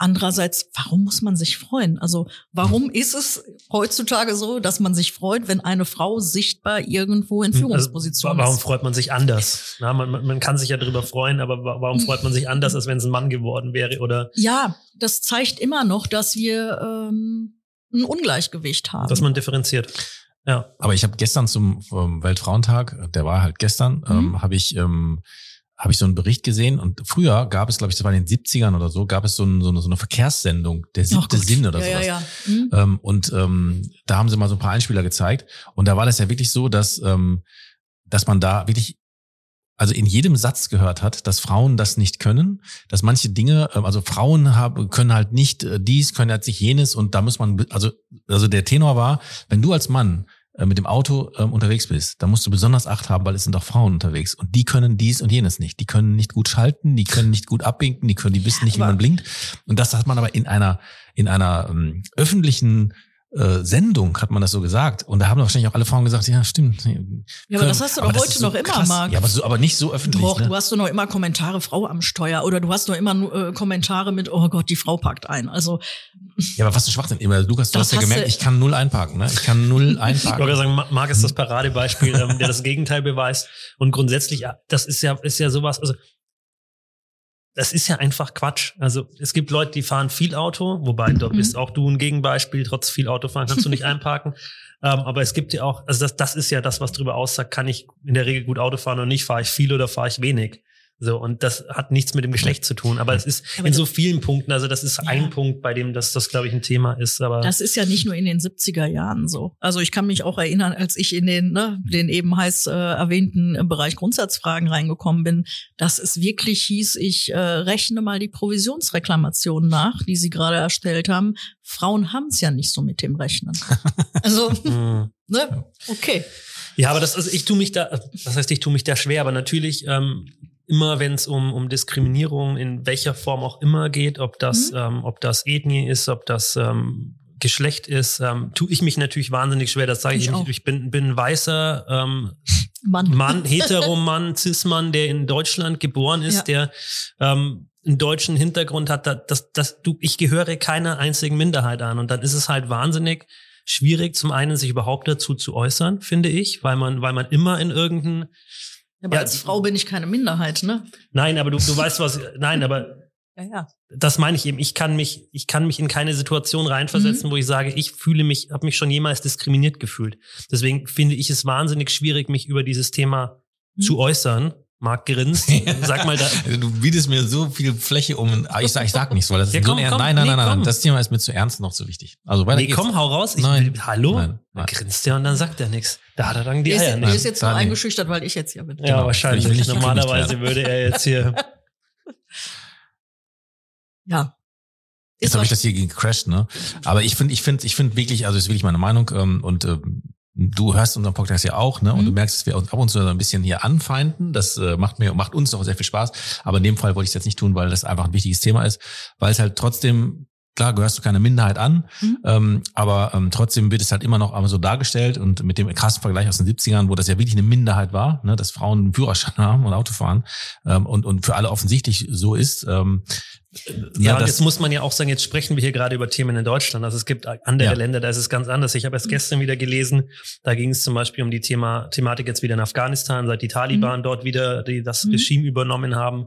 Andererseits, warum muss man sich freuen? Also warum ist es heutzutage so, dass man sich freut, wenn eine Frau sichtbar irgendwo in also, Führungspositionen also, warum ist? Warum freut man sich anders? Na, man, man kann sich ja darüber freuen, aber warum freut man sich anders, als wenn es ein Mann geworden wäre? Oder? Ja, das zeigt immer noch, dass wir ähm, ein Ungleichgewicht haben. Dass man differenziert. Ja. Aber ich habe gestern zum Weltfrauentag, der war halt gestern, mhm. ähm, habe ich ähm, habe ich so einen Bericht gesehen und früher gab es, glaube ich, das war in den 70ern oder so, gab es so, ein, so, eine, so eine Verkehrssendung, der siebte Sinn oder ja, sowas. Ja, ja. Mhm. Ähm, und ähm, da haben sie mal so ein paar Einspieler gezeigt und da war das ja wirklich so, dass, ähm, dass man da wirklich also in jedem Satz gehört hat, dass Frauen das nicht können, dass manche Dinge, ähm, also Frauen haben, können halt nicht äh, dies, können halt nicht jenes und da muss man, also, also der Tenor war, wenn du als Mann äh, mit dem Auto ähm, unterwegs bist, dann musst du besonders Acht haben, weil es sind auch Frauen unterwegs und die können dies und jenes nicht. Die können nicht gut schalten, die können nicht gut abwinken, die können, die wissen nicht, wie man blinkt. Und das hat man aber in einer in einer ähm, öffentlichen äh, Sendung hat man das so gesagt. Und da haben wahrscheinlich auch alle Frauen gesagt, ja, stimmt. Ja, aber das hast du doch heute so noch immer, Marc. Ja, aber, so, aber nicht so öffentlich. Doch, ne? du hast doch noch immer Kommentare, Frau am Steuer. Oder du hast noch immer äh, Kommentare mit, oh Gott, die Frau packt ein. Also. Ja, aber was ein Schwachsinn. Immer, Lukas, du hast ja gemerkt, ich kann null einparken. Ne? Ich kann null einparken. Ich wollte sagen, Marc ist das Paradebeispiel, ähm, der das Gegenteil beweist. Und grundsätzlich, das ist ja, ist ja sowas, also das ist ja einfach Quatsch. Also es gibt Leute, die fahren viel Auto, wobei dort mhm. bist auch du ein Gegenbeispiel. Trotz viel Autofahren kannst du nicht einparken. Ähm, aber es gibt ja auch, also das, das ist ja das, was darüber aussagt, kann ich in der Regel gut Auto fahren oder nicht, fahre ich viel oder fahre ich wenig. So, und das hat nichts mit dem Geschlecht zu tun. Aber es ist aber in so vielen Punkten, also das ist ja. ein Punkt, bei dem das, das glaube ich, ein Thema ist. Aber das ist ja nicht nur in den 70er Jahren so. Also ich kann mich auch erinnern, als ich in den, ne, den eben heiß äh, erwähnten Bereich Grundsatzfragen reingekommen bin, dass es wirklich hieß, ich äh, rechne mal die Provisionsreklamation nach, die Sie gerade erstellt haben. Frauen haben es ja nicht so mit dem Rechnen. Also, hm. ne? Okay. Ja, aber das, also ich tue mich da, das heißt, ich tue mich da schwer, aber natürlich ähm, immer wenn es um, um Diskriminierung in welcher Form auch immer geht, ob das, mhm. ähm, ob das Ethnie ist, ob das ähm, Geschlecht ist, ähm, tue ich mich natürlich wahnsinnig schwer. Das sage ich, ich, ich bin, bin ein weißer ähm, Mann, Mann Heteromann, Cis-Mann, der in Deutschland geboren ist, ja. der ähm, einen deutschen Hintergrund hat. Das, das, du, ich gehöre keiner einzigen Minderheit an. Und dann ist es halt wahnsinnig schwierig, zum einen sich überhaupt dazu zu äußern, finde ich, weil man, weil man immer in irgendein aber ja, als Frau bin ich keine Minderheit, ne? Nein, aber du, du weißt was, nein, aber ja, ja. das meine ich eben. Ich kann mich, ich kann mich in keine Situation reinversetzen, mhm. wo ich sage, ich fühle mich, habe mich schon jemals diskriminiert gefühlt. Deswegen finde ich es wahnsinnig schwierig, mich über dieses Thema mhm. zu äußern. Marc grinst. Sag mal da. Du bietest mir so viel Fläche um. Ich sag, ich sag nichts, weil das ja, ist komm, so komm, Nein, nein, nee, nein, nein, Das Thema ist mir zu ernst noch zu wichtig. Also weiter nee, geht's. komm, hau raus. Ich nein. Will, hallo? Nein, nein. Dann grinst er und dann sagt er nichts. Da hat er dann die Eier. Er ist jetzt nur eingeschüchtert, weil ich jetzt hier bin. Ja, genau. wahrscheinlich. Ich will Normalerweise würde er jetzt hier. ja. Jetzt habe ich das hier gecrashed, ne? Aber ich finde, ich finde, ich finde wirklich, also ist wirklich meine Meinung ähm, und ähm, Du hörst unseren Podcast ja auch, ne? Und mhm. du merkst, dass wir uns ab und zu so ein bisschen hier anfeinden. Das äh, macht mir, macht uns auch sehr viel Spaß. Aber in dem Fall wollte ich es jetzt nicht tun, weil das einfach ein wichtiges Thema ist, weil es halt trotzdem klar gehörst du keine Minderheit an, mhm. ähm, aber ähm, trotzdem wird es halt immer noch so dargestellt und mit dem krassen Vergleich aus den 70ern, wo das ja wirklich eine Minderheit war, ne, dass Frauen einen Führerschein haben und Auto fahren ähm, und, und für alle offensichtlich so ist, ähm, Ja, und das- jetzt muss man ja auch sagen, jetzt sprechen wir hier gerade über Themen in Deutschland. Also es gibt andere Ja. Länder, da ist es ganz anders. Ich habe erst gestern wieder gelesen, da ging es zum Beispiel um die Thema, Thematik jetzt wieder in Afghanistan, seit die Taliban dort wieder die, das Mhm. Regime übernommen haben.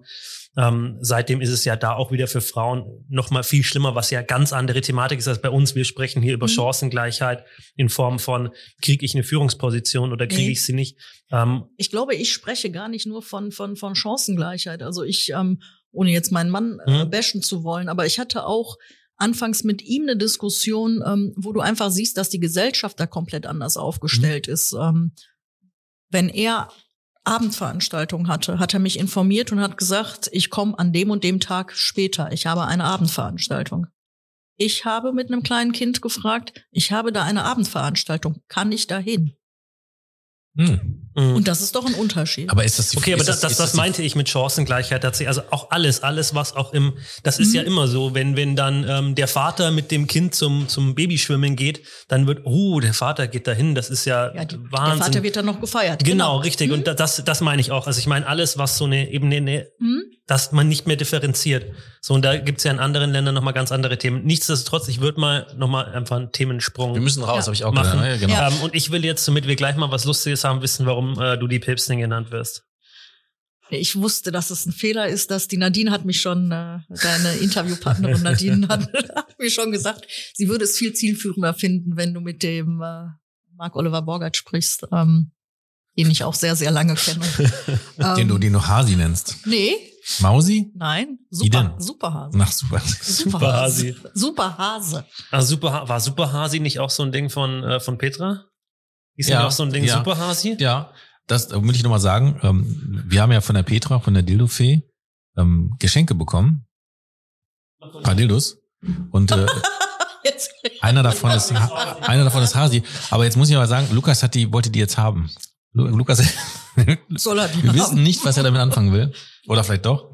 Ähm, seitdem ist es ja da auch wieder für Frauen noch mal viel schlimmer, was ja ganz andere Thematik ist als bei uns. Wir sprechen hier über Mhm. Chancengleichheit in Form von, kriege ich eine Führungsposition oder kriege Nee. ich sie nicht? Ähm, Ich glaube, ich spreche gar nicht nur von, von, von Chancengleichheit. Also ich, ähm, ohne jetzt meinen Mann äh, Mhm. bashen zu wollen, aber ich hatte auch anfangs mit ihm eine Diskussion, ähm, wo du einfach siehst, dass die Gesellschaft da komplett anders aufgestellt ist. Ähm, wenn er Abendveranstaltungen hatte, hat er mich informiert und hat gesagt, ich komme an dem und dem Tag später. Ich habe eine Abendveranstaltung. Ich habe mit einem kleinen Kind gefragt, ich habe da eine Abendveranstaltung, kann ich da hin? Hm. mh. Und das ist doch ein Unterschied. Aber ist das die Okay, aber das, das, das meinte ich mit Chancengleichheit tatsächlich. Also auch alles, alles, was auch im, das ist Mhm. ja immer so, wenn, wenn dann ähm, der Vater mit dem Kind zum, zum Babyschwimmen geht, dann wird, oh, der Vater geht dahin, das ist ja, Ja, die, der Wahnsinn. Vater wird dann noch gefeiert. genau, richtig. Mhm. Und da- das, das meine ich auch. Also ich meine, alles, was so eine Ebene, eine, Mhm. Dass man nicht mehr differenziert. So, und da gibt's ja in anderen Ländern nochmal ganz andere Themen. Nichtsdestotrotz, ich würde mal nochmal einfach einen Themensprung Wir müssen raus, Ja. habe ich auch machen. gedacht. Ja, genau. Ja. ähm, und ich will jetzt, damit wir gleich mal was Lustiges haben, wissen, warum äh, du die Päpstin genannt wirst. Ich wusste, dass es ein Fehler ist, dass die Nadine hat mich schon, äh, deine Interviewpartnerin Nadine hat, hat mir schon gesagt, sie würde es viel zielführender finden, wenn du mit dem äh, Mark Oliver Borgert sprichst, ähm, den ich auch sehr, sehr lange kenne. ähm, Den du den du Hasi nennst. Nee, Mausi? nein, super, Superhase. Nach super. Superhasi. Superhase. Ah, Super, war Superhasi nicht auch so ein Ding von, äh, von Petra? Ist Ja, auch so ein Ding ja. Superhasi? Ja, das will ich nochmal sagen. Ähm, wir haben ja von der Petra, von der Dildo-Fee, ähm, Geschenke bekommen. Ein paar Dildos. Und äh, Jetzt, einer davon ist einer davon ist Hasi. Aber jetzt muss ich mal sagen, Lukas hat die, wollte die jetzt haben. Lu Lukas, soll er wir haben? wissen nicht, was er damit anfangen will. Oder vielleicht doch.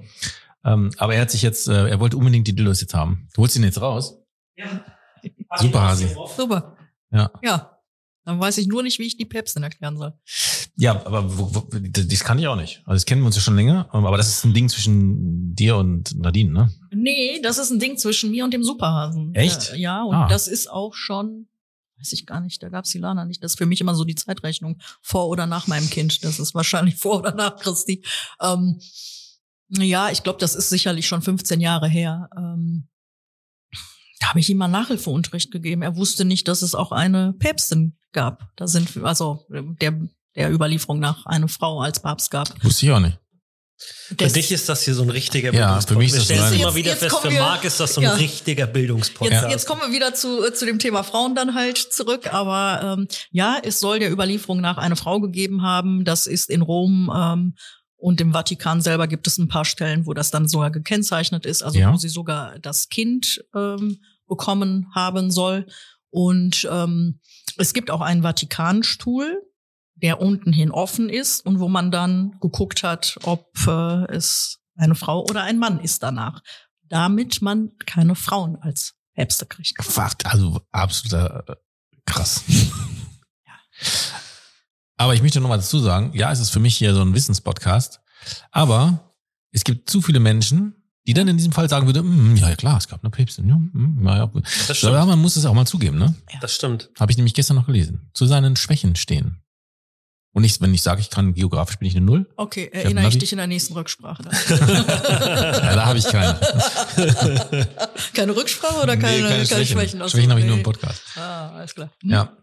Ähm, aber er hat sich jetzt, äh, er wollte unbedingt die Dildos jetzt haben. Du holst ihn jetzt raus? Super, Hasi. Super. Ja. Ja. Dann weiß ich nur nicht, wie ich die Päpstin erklären soll. Ja, aber wo, wo, das kann ich auch nicht. Also das kennen wir uns ja schon länger, aber das ist ein Ding zwischen dir und Nadine, ne? Nee, das ist ein Ding zwischen mir und dem Superhasen. Echt? Äh, ja, und Ah. das ist auch schon, weiß ich gar nicht, da gab's die Lana nicht. Das ist für mich immer so die Zeitrechnung vor oder nach meinem Kind. Das ist wahrscheinlich vor oder nach Christi. Ähm, ja, ich glaube, das ist sicherlich schon 15 Jahre her. Ähm, da habe ich ihm mal Nachhilfeunterricht gegeben. Er wusste nicht, dass es auch eine Päpstin gab. Da sind, also der, der Überlieferung nach eine Frau als Papst gab. Wusste ich auch nicht. Für Das- dich ist das hier so ein richtiger Ja, Bildungspodcast. für mich ist das immer wieder jetzt fest, für wir- Marc ist das so ein ja. richtiger Bildungspodcast. Jetzt, jetzt kommen wir wieder zu, äh, zu dem Thema Frauen dann halt zurück. Aber ähm, ja, es soll der Überlieferung nach eine Frau gegeben haben. Das ist in Rom ähm, und im Vatikan selber gibt es ein paar Stellen, wo das dann sogar gekennzeichnet ist, also Ja. wo sie sogar das Kind ähm, bekommen haben soll. Und ähm, es gibt auch einen Vatikanstuhl, der unten hin offen ist und wo man dann geguckt hat, ob äh, es eine Frau oder ein Mann ist danach, damit man keine Frauen als Päpste kriegt. Fakt, also absoluter äh, krass. Aber ich möchte noch mal dazu sagen, ja, es ist für mich hier so ein Wissenspodcast, aber es gibt zu viele Menschen, die dann in diesem Fall sagen würden, "Mm, ja, ja klar, es gab eine Päpstin. Ja, mm, ja, ja. Das Aber stimmt. man muss es auch mal zugeben, ne? Das stimmt. Habe ich nämlich gestern noch gelesen. Zu seinen Schwächen stehen. Und ich, wenn ich sage, ich kann geografisch bin ich eine Null, Okay, erinnere ich Navi. dich in der nächsten Rücksprache. Dann. ja, da habe ich keine. keine Rücksprache oder keine, Nee, keine, Schwächen? Schwächen. Ach so, Schwächen habe ich nur nee. im Podcast. Ah, alles klar. Hm. Ja.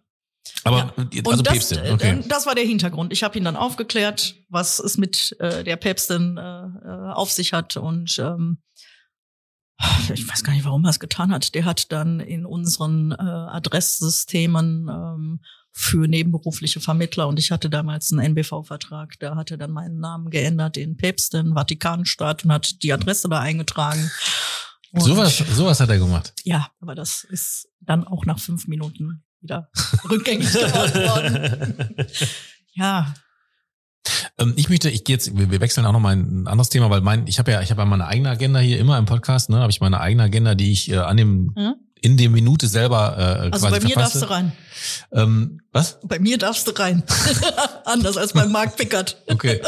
Aber Ja. also das, Päpstin, okay. das war der Hintergrund. Ich habe ihn dann aufgeklärt, was es mit äh, der Päpstin äh, äh, auf sich hat. Und ähm, ich weiß gar nicht, warum er es getan hat. Der hat dann in unseren äh, Adresssystemen ähm, für nebenberufliche Vermittler und ich hatte damals einen NBV-Vertrag. Da hat er dann meinen Namen geändert in Päpstin, Vatikanstaat und hat die Adresse da eingetragen. Und- Sowas, sowas hat er gemacht. ja, aber das ist dann auch nach fünf Minuten wieder rückgängig gemacht worden. Ja, Ähm, ich möchte, ich gehe jetzt, wir, wechseln auch noch mal in ein anderes Thema, weil mein, ich habe ja, ich habe ja meine eigene Agenda hier immer im Podcast, ne, habe ich meine eigene Agenda, die ich äh, an dem Hm? In der Minute selber äh, also quasi bei mir darfst verfasse. du rein. Ähm, was? Bei mir darfst du rein. Anders als bei Marc Pickert. Okay.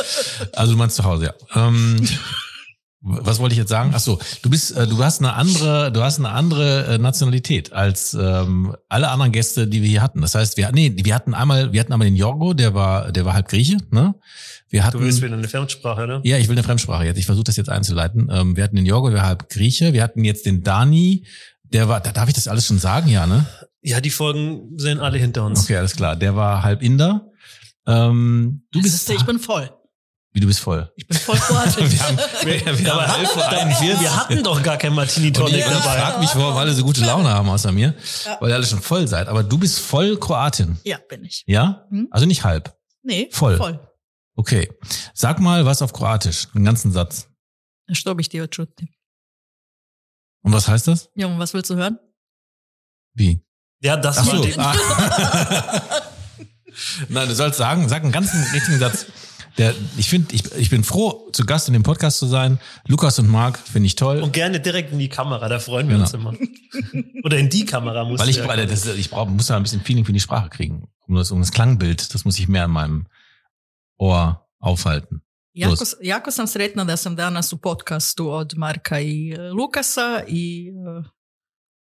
Also du meinst zu Hause, ja. Ähm, Was wollte ich jetzt sagen? Ach so, du bist, äh, du hast eine andere, du hast eine andere äh, Nationalität als ähm, alle anderen Gäste, die wir hier hatten. Das heißt, wir nee, wir hatten einmal, wir hatten einmal den Jorgo, der war, der war halb Grieche, ne? Wir hatten, Du willst wieder eine Fremdsprache, ne? ja, ich will eine Fremdsprache jetzt. Ich versuche das jetzt einzuleiten. Ähm, wir hatten den Jorgo, der war halb Grieche. Wir hatten jetzt den Dani, der war, da darf ich das alles schon sagen, ja, ne? Ja, die Folgen sind alle hinter uns. Okay, alles klar. Der war halb Inder. Ähm, du Das bist, ist, ich bin voll. wie du bist voll. Ich bin voll kroatisch. Wir haben, wir, wir haben halb vor 41. Wir hatten doch gar kein Martini Tonic ich dabei. frag mich, warum alle so gute Laune haben außer mir, Ja. weil ihr alle schon voll seid. Aber du bist voll Kroatin, ja, bin ich. ja? Hm? Also nicht halb. Nee, Voll. voll. Okay. Sag mal was auf Kroatisch, einen ganzen Satz. Što bih htio čuti? Und was heißt das? Ja, und was willst du hören? Wie? Ja, das Ach so. Ah. Nein, du sollst sagen, sag einen ganzen richtigen Satz. Der, ich finde, ich, ich bin froh, zu Gast in dem Podcast zu sein. Lukas und Marc finde ich toll. Und gerne direkt in die Kamera, da freuen wir Genau. uns immer. Oder in die Kamera muss Weil ich, weil das, ich brauch, muss da ein bisschen Feeling für die Sprache kriegen. Um das, um das Klangbild, das muss ich mehr in meinem Ohr aufhalten. Jako, jako sam sretna da sam danas u podcastu od Marka i e, Lukasa i e,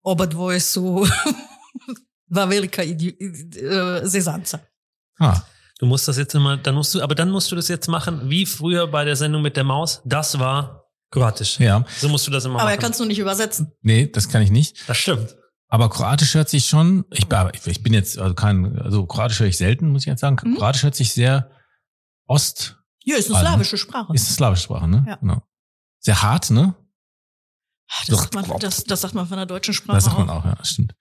oba dvoje su dva velika idi- e, zezanca. Ah, Du musst das jetzt immer, dann musst du, aber dann musst du das jetzt machen, wie früher bei der Sendung mit der Maus. Das war kroatisch. ja. So musst du das immer Aber er machen. kannst du nicht übersetzen. Nee, das kann ich nicht. das stimmt. Aber Kroatisch hört sich schon, ich, ich ich bin jetzt also kein, also Kroatisch höre ich selten, muss ich jetzt sagen. Mhm. Kroatisch hört sich sehr Ost, Ja, ist eine slawische Sprache. ist eine slawische Sprache, ne? Ja. Genau. Sehr hart, ne? das, doch, sagt man, das, das sagt man von der deutschen Sprache Das sagt man auch. auch, ja, das stimmt.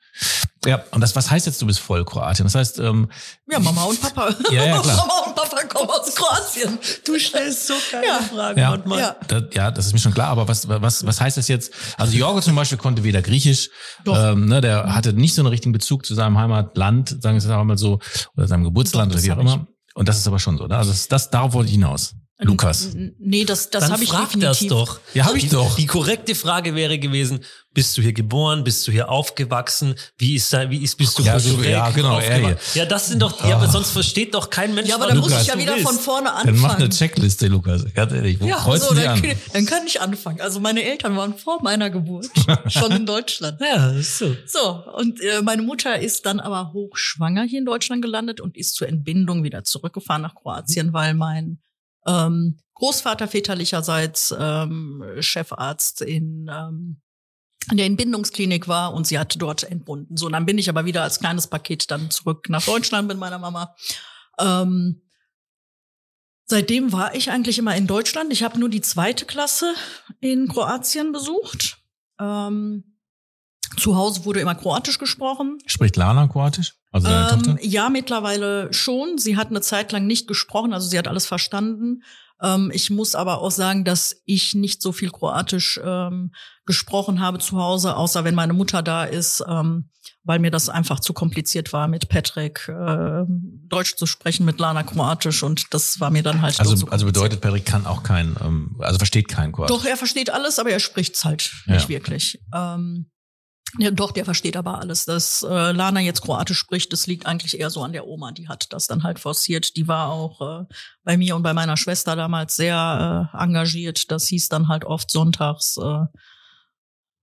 Ja, und das, was heißt jetzt, du bist voll Kroatin? Das heißt, ähm, Ja, Mama und Papa. Ja, ja, klar. Mama und Papa kommen aus Kroatien. Du stellst so geile Ja. Fragen Ja. manchmal. Ja. das, ja, das ist mir schon klar, aber was, was, was heißt das jetzt? Also Jorgo zum Beispiel konnte weder Griechisch, Doch. ähm, ne, der hatte nicht so einen richtigen Bezug zu seinem Heimatland, sagen wir es mal so, oder seinem Geburtsland Doch, oder das wie auch immer. Und das ist aber schon so, ne? Also das, das darauf wollte ich hinaus. Lukas. N- Nee, das, das habe ich frag definitiv. das doch. Ja, hab ich die, doch. Die korrekte Frage wäre gewesen, bist du hier geboren, bist du hier aufgewachsen, wie ist da, wie ist, bist du Ja, kulturell so- ja, genau, er. Ja, das sind doch, ja, aber sonst versteht doch kein Mensch, Ja, aber du- muss ich ja wieder von vorne Dann mach eine anfangen. Checkliste, Lukas. Ganz ehrlich, wo Ja, kreuzen so, dann, an? kann- dann kann ich anfangen. Also meine Eltern waren vor meiner Geburt schon in Deutschland. Ja, ist so. So, und äh, meine Mutter ist dann aber hochschwanger hier in Deutschland gelandet und ist zur Entbindung wieder zurückgefahren nach Kroatien, weil mein ähm, Großvater väterlicherseits ähm, Chefarzt in, ähm, der Entbindungsklinik war und sie hat dort entbunden. So, dann bin ich aber wieder als kleines Paket dann zurück nach Deutschland mit meiner Mama. Ähm, seitdem war ich eigentlich immer in Deutschland. Ich habe nur die zweite Klasse in Kroatien besucht. Ähm, zu Hause wurde immer Kroatisch gesprochen. Spricht Lana Kroatisch? Also deine Ähm, Tochter? ja, mittlerweile schon. Sie hat eine Zeit lang nicht gesprochen, also sie hat alles verstanden. Ähm, ich muss aber auch sagen, dass ich nicht so viel Kroatisch ähm, gesprochen habe zu Hause, außer wenn meine Mutter da ist, ähm, weil mir das einfach zu kompliziert war, mit Patrick äh, Deutsch zu sprechen, mit Lana Kroatisch und das war mir dann halt Also, also kompliziert. bedeutet, Patrick kann auch kein, ähm, also versteht kein Kroatisch. Doch, er versteht alles, aber er spricht's halt nicht Ja. wirklich. Ähm, ja, doch, der versteht aber alles. Dass äh, Lana jetzt Kroatisch spricht, das liegt eigentlich eher so an der Oma. Die hat das dann halt forciert. Die war auch äh, bei mir und bei meiner Schwester damals sehr äh, engagiert. Das hieß dann halt oft sonntags äh,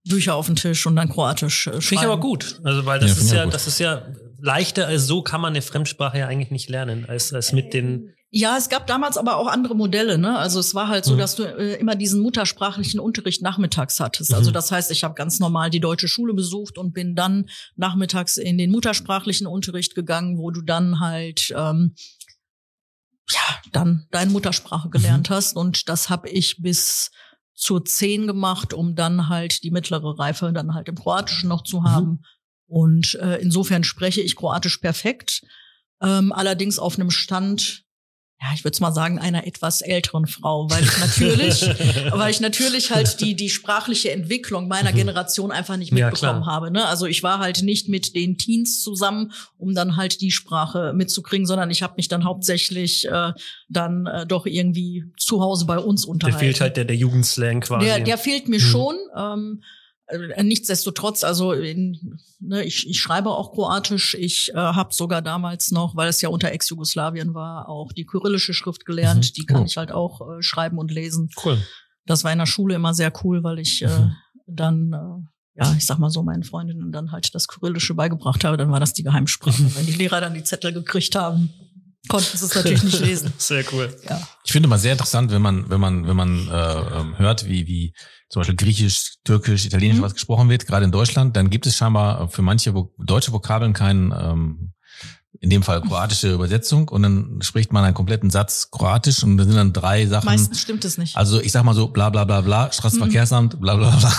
Bücher auf den Tisch und dann Kroatisch äh, Finde ich aber gut. Also, weil das Ja, ist ja, gut. das ist ja leichter als so kann man eine Fremdsprache ja eigentlich nicht lernen, als, als mit den, Ja, es gab damals aber auch andere Modelle. Ne? Also es war halt so, Mhm. dass du äh, immer diesen muttersprachlichen Unterricht nachmittags hattest. Mhm. Also das heißt, ich habe ganz normal die deutsche Schule besucht und bin dann nachmittags in den muttersprachlichen Unterricht gegangen, wo du dann halt ähm, ja dann deine Muttersprache gelernt hast. Und das habe ich bis zur 10 gemacht, um dann halt die mittlere Reife dann halt im Kroatischen noch zu haben. Und äh, insofern spreche ich Kroatisch perfekt. Ähm, allerdings auf einem Stand, ja, ich würde mal sagen, einer etwas älteren Frau, weil ich natürlich, weil ich natürlich halt die, die sprachliche Entwicklung meiner Mhm. Generation einfach nicht Ja, mitbekommen klar. habe. Ne? Also ich war halt nicht mit den Teens zusammen, um dann halt die Sprache mitzukriegen, sondern ich habe mich dann hauptsächlich äh, dann äh, doch irgendwie zu Hause bei uns der unterhalten. fehlt halt der, der Jugendslang quasi. Der, der fehlt mir Mhm. schon. Ähm, äh, nichtsdestotrotz, also in, ne, ich, ich schreibe auch Kroatisch. Ich äh, habe sogar damals noch, weil es ja unter Ex-Jugoslawien war, auch die kyrillische Schrift gelernt. Mhm. Die kann Oh. ich halt auch äh, schreiben und lesen. cool. Das war in der Schule immer sehr cool, weil ich äh, Mhm. dann, äh, ja, ich sag mal so, meinen Freundinnen dann halt das Kyrillische beigebracht habe. Dann war das die Geheimsprache. Wenn die Lehrer dann die Zettel gekriegt haben, konnten sie es natürlich nicht lesen. Sehr cool. Ja. Ich finde mal sehr interessant, wenn man, wenn man, wenn man äh, ähm, hört, wie, wie zum Beispiel Griechisch, Türkisch, Italienisch Mhm. was gesprochen wird, gerade in Deutschland, dann gibt es scheinbar für manche Vo deutsche Vokabeln keinen, ähm, in dem Fall kroatische Übersetzung und dann spricht man einen kompletten Satz kroatisch und da sind dann drei Sachen. Meistens stimmt es nicht. Also ich sag mal so, bla bla bla bla, Straßenverkehrsamt, bla bla bla.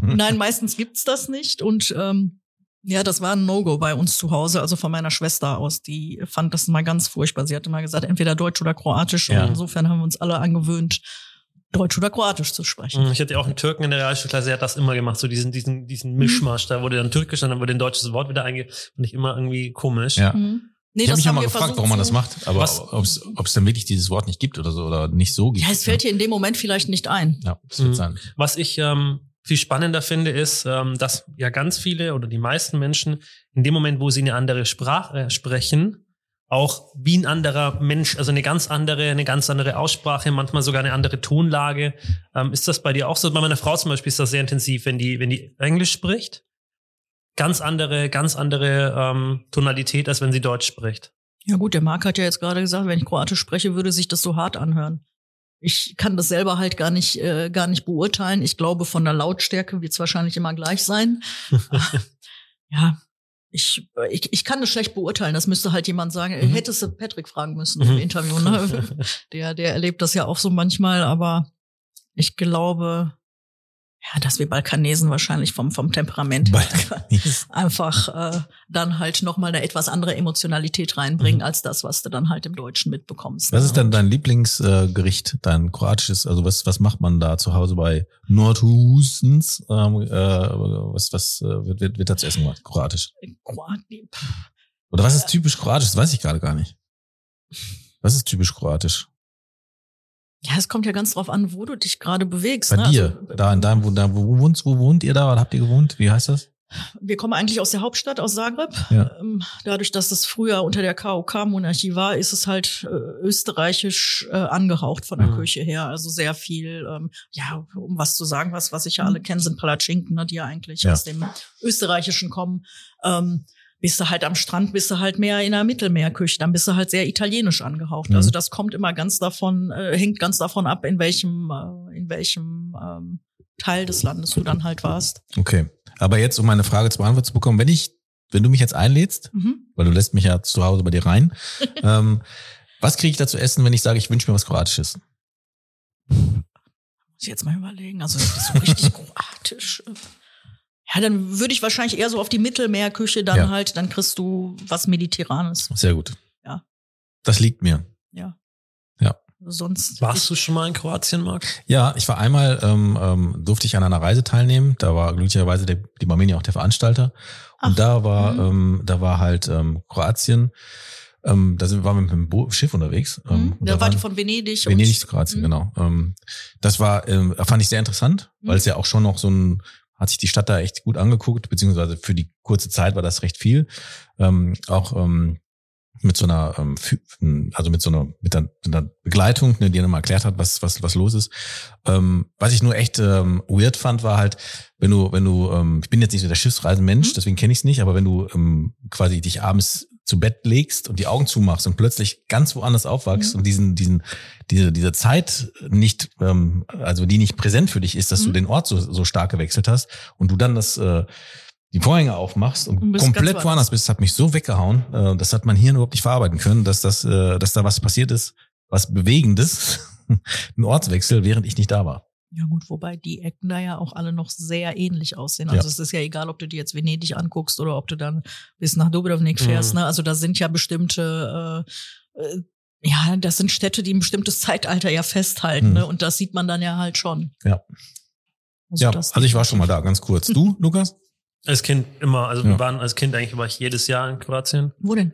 Nein, meistens gibt's das nicht. Und ähm, ja, das war ein No-Go bei uns zu Hause, also von meiner Schwester aus. Die fand das mal ganz furchtbar. Sie hat immer gesagt, entweder Deutsch oder Kroatisch. Ja. Und insofern haben wir uns alle angewöhnt, Deutsch oder Kroatisch zu sprechen. Mhm, Ich hatte ja auch einen Türken in der Realschulklasse, der hat das immer gemacht, so diesen, diesen, diesen Mischmasch. Da wurde dann Türkisch, dann wurde ein deutsches Wort wieder einge, fand ich immer irgendwie komisch. Ja. Mhm. Nee, ich habe mich ja mal gefragt, versucht warum man das macht, aber ob es dann wirklich dieses Wort nicht gibt oder so oder nicht so gibt. Ja, es fällt dir in dem Moment vielleicht nicht ein. Ja, das wird Mhm. sein. Was ich ähm, viel spannender finde, ist, ähm, dass ja ganz viele oder die meisten Menschen in dem Moment, wo sie eine andere Sprache sprechen, auch wie ein anderer Mensch, also eine ganz andere, eine ganz andere Aussprache, manchmal sogar eine andere Tonlage. Ähm, ist das bei dir auch so? Bei meiner Frau zum Beispiel ist das sehr intensiv, wenn die, wenn die Englisch spricht. Ganz andere, ganz andere ähm, Tonalität, als wenn sie Deutsch spricht. Ja gut, der Marc hat ja jetzt gerade gesagt, wenn ich Kroatisch spreche, würde sich das so hart anhören. Ich kann das selber halt gar nicht, äh, gar nicht beurteilen. Ich glaube, von der Lautstärke wird es wahrscheinlich immer gleich sein. ja, ich, ich, ich kann das schlecht beurteilen. Das müsste halt jemand sagen. Mhm. Hättest du Patrick fragen müssen im Mhm. Interview. Ne? Der, der erlebt das ja auch so manchmal, aber ich glaube, ja, dass wir Balkanesen wahrscheinlich vom, vom Temperament einfach äh, dann halt nochmal eine etwas andere Emotionalität reinbringen, Mhm. als das, was du dann halt im Deutschen mitbekommst. Was ne? ist denn dein Lieblingsgericht, dein kroatisches? Also was, was macht man da zu Hause bei Nordhusens? Ähm, äh, was was äh, wird, wird, wird da zu essen gemacht? Kroatisch. Kroati- Oder was ist typisch kroatisch? Das weiß ich gerade gar nicht. Was ist typisch kroatisch? Ja, es kommt ja ganz drauf an, wo du dich gerade bewegst. Bei ne? dir, Also, da in deinem, wo, da, wo wohnt, wo wohnt ihr da? Oder habt ihr gewohnt? Wie heißt das? wir kommen eigentlich aus der Hauptstadt, aus Zagreb. Ja. Ähm, dadurch, dass es früher unter der KOK-Monarchie war, ist es halt äh, österreichisch äh, angehaucht von der Mhm. Küche her. Also sehr viel, ähm, ja, um was zu sagen, was, was ich ja alle kennen, sind Palatschinken, ne, die ja eigentlich Ja. aus dem Österreichischen kommen. Ähm, bist du halt am Strand, bist du halt mehr in der Mittelmeerküche, dann bist du halt sehr italienisch angehaucht. Mhm. Also das kommt immer ganz davon, äh, hängt ganz davon ab, in welchem, äh, in welchem ähm, Teil des Landes du dann halt warst. Okay. Aber jetzt, um meine Frage zur Antwort zu bekommen, wenn ich, wenn du mich jetzt einlädst, Mhm. weil du lässt mich ja zu Hause bei dir rein, ähm, was kriege ich da zu essen, wenn ich sage, ich wünsche mir was Kroatisches? Muss ich jetzt mal überlegen. Also so richtig kroatisch. Ja, dann würde ich wahrscheinlich eher so auf die Mittelmeerküche dann Ja. halt, dann kriegst du was Mediterranes. Sehr gut. Ja. Das liegt mir. Ja. Ja. Sonst. Warst du schon mal in Kroatien, Marc? Ja, ich war einmal, ähm, ähm, durfte ich an einer Reise teilnehmen. Da war glücklicherweise der, die Barmenia auch der Veranstalter. Und Ach, da war, mhm. ähm, da war halt ähm, Kroatien. Ähm, da sind, waren wir mit dem Bo Schiff unterwegs. Ähm, Mhm. und Da da war die von Venedig. Venedig und, zu Kroatien, Mhm. genau. Ähm, das war, ähm, fand ich sehr interessant, weil Mhm. es ja auch schon noch so ein, hat sich die Stadt da echt gut angeguckt, beziehungsweise für die kurze Zeit war das recht viel. Ähm, auch ähm, mit so einer, ähm, also mit so einer, mit einer, mit einer Begleitung, ne, die dann mal erklärt hat, was, was, was los ist. Ähm, was ich nur echt ähm, weird fand, war halt, wenn du, wenn du, ähm, ich bin jetzt nicht so der Schiffsreisenmensch, Mhm. deswegen kenne ich es nicht, aber wenn du ähm, quasi dich abends zu Bett legst und die Augen zumachst und plötzlich ganz woanders aufwachst Mhm. und diesen, diesen, diese, diese Zeit nicht, ähm, also die nicht präsent für dich ist, dass du Mhm. den Ort so, so stark gewechselt hast und du dann das, äh, die Vorhänge aufmachst und komplett woanders bist, hat mich so weggehauen. Äh, das hat mein Hirn überhaupt nicht verarbeiten können, dass das, äh, dass da was passiert ist, was Bewegendes, ein Ortswechsel, während ich nicht da war. Ja gut, wobei die Ecken da ja auch alle noch sehr ähnlich aussehen. Ja. Also es ist ja egal, ob du dir jetzt Venedig anguckst oder ob du dann bis nach Dubrovnik fährst. Mhm. Ne? Also da sind ja bestimmte, äh, äh, ja, das sind Städte, die ein bestimmtes Zeitalter ja festhalten. Mhm. Ne? Und das sieht man dann ja halt schon. Ja. Also ja, das also ich war schon mal da, ganz kurz. Du, Lukas? Als Kind immer, also Ja. wir waren als Kind eigentlich war ich jedes Jahr in Kroatien. Wo denn?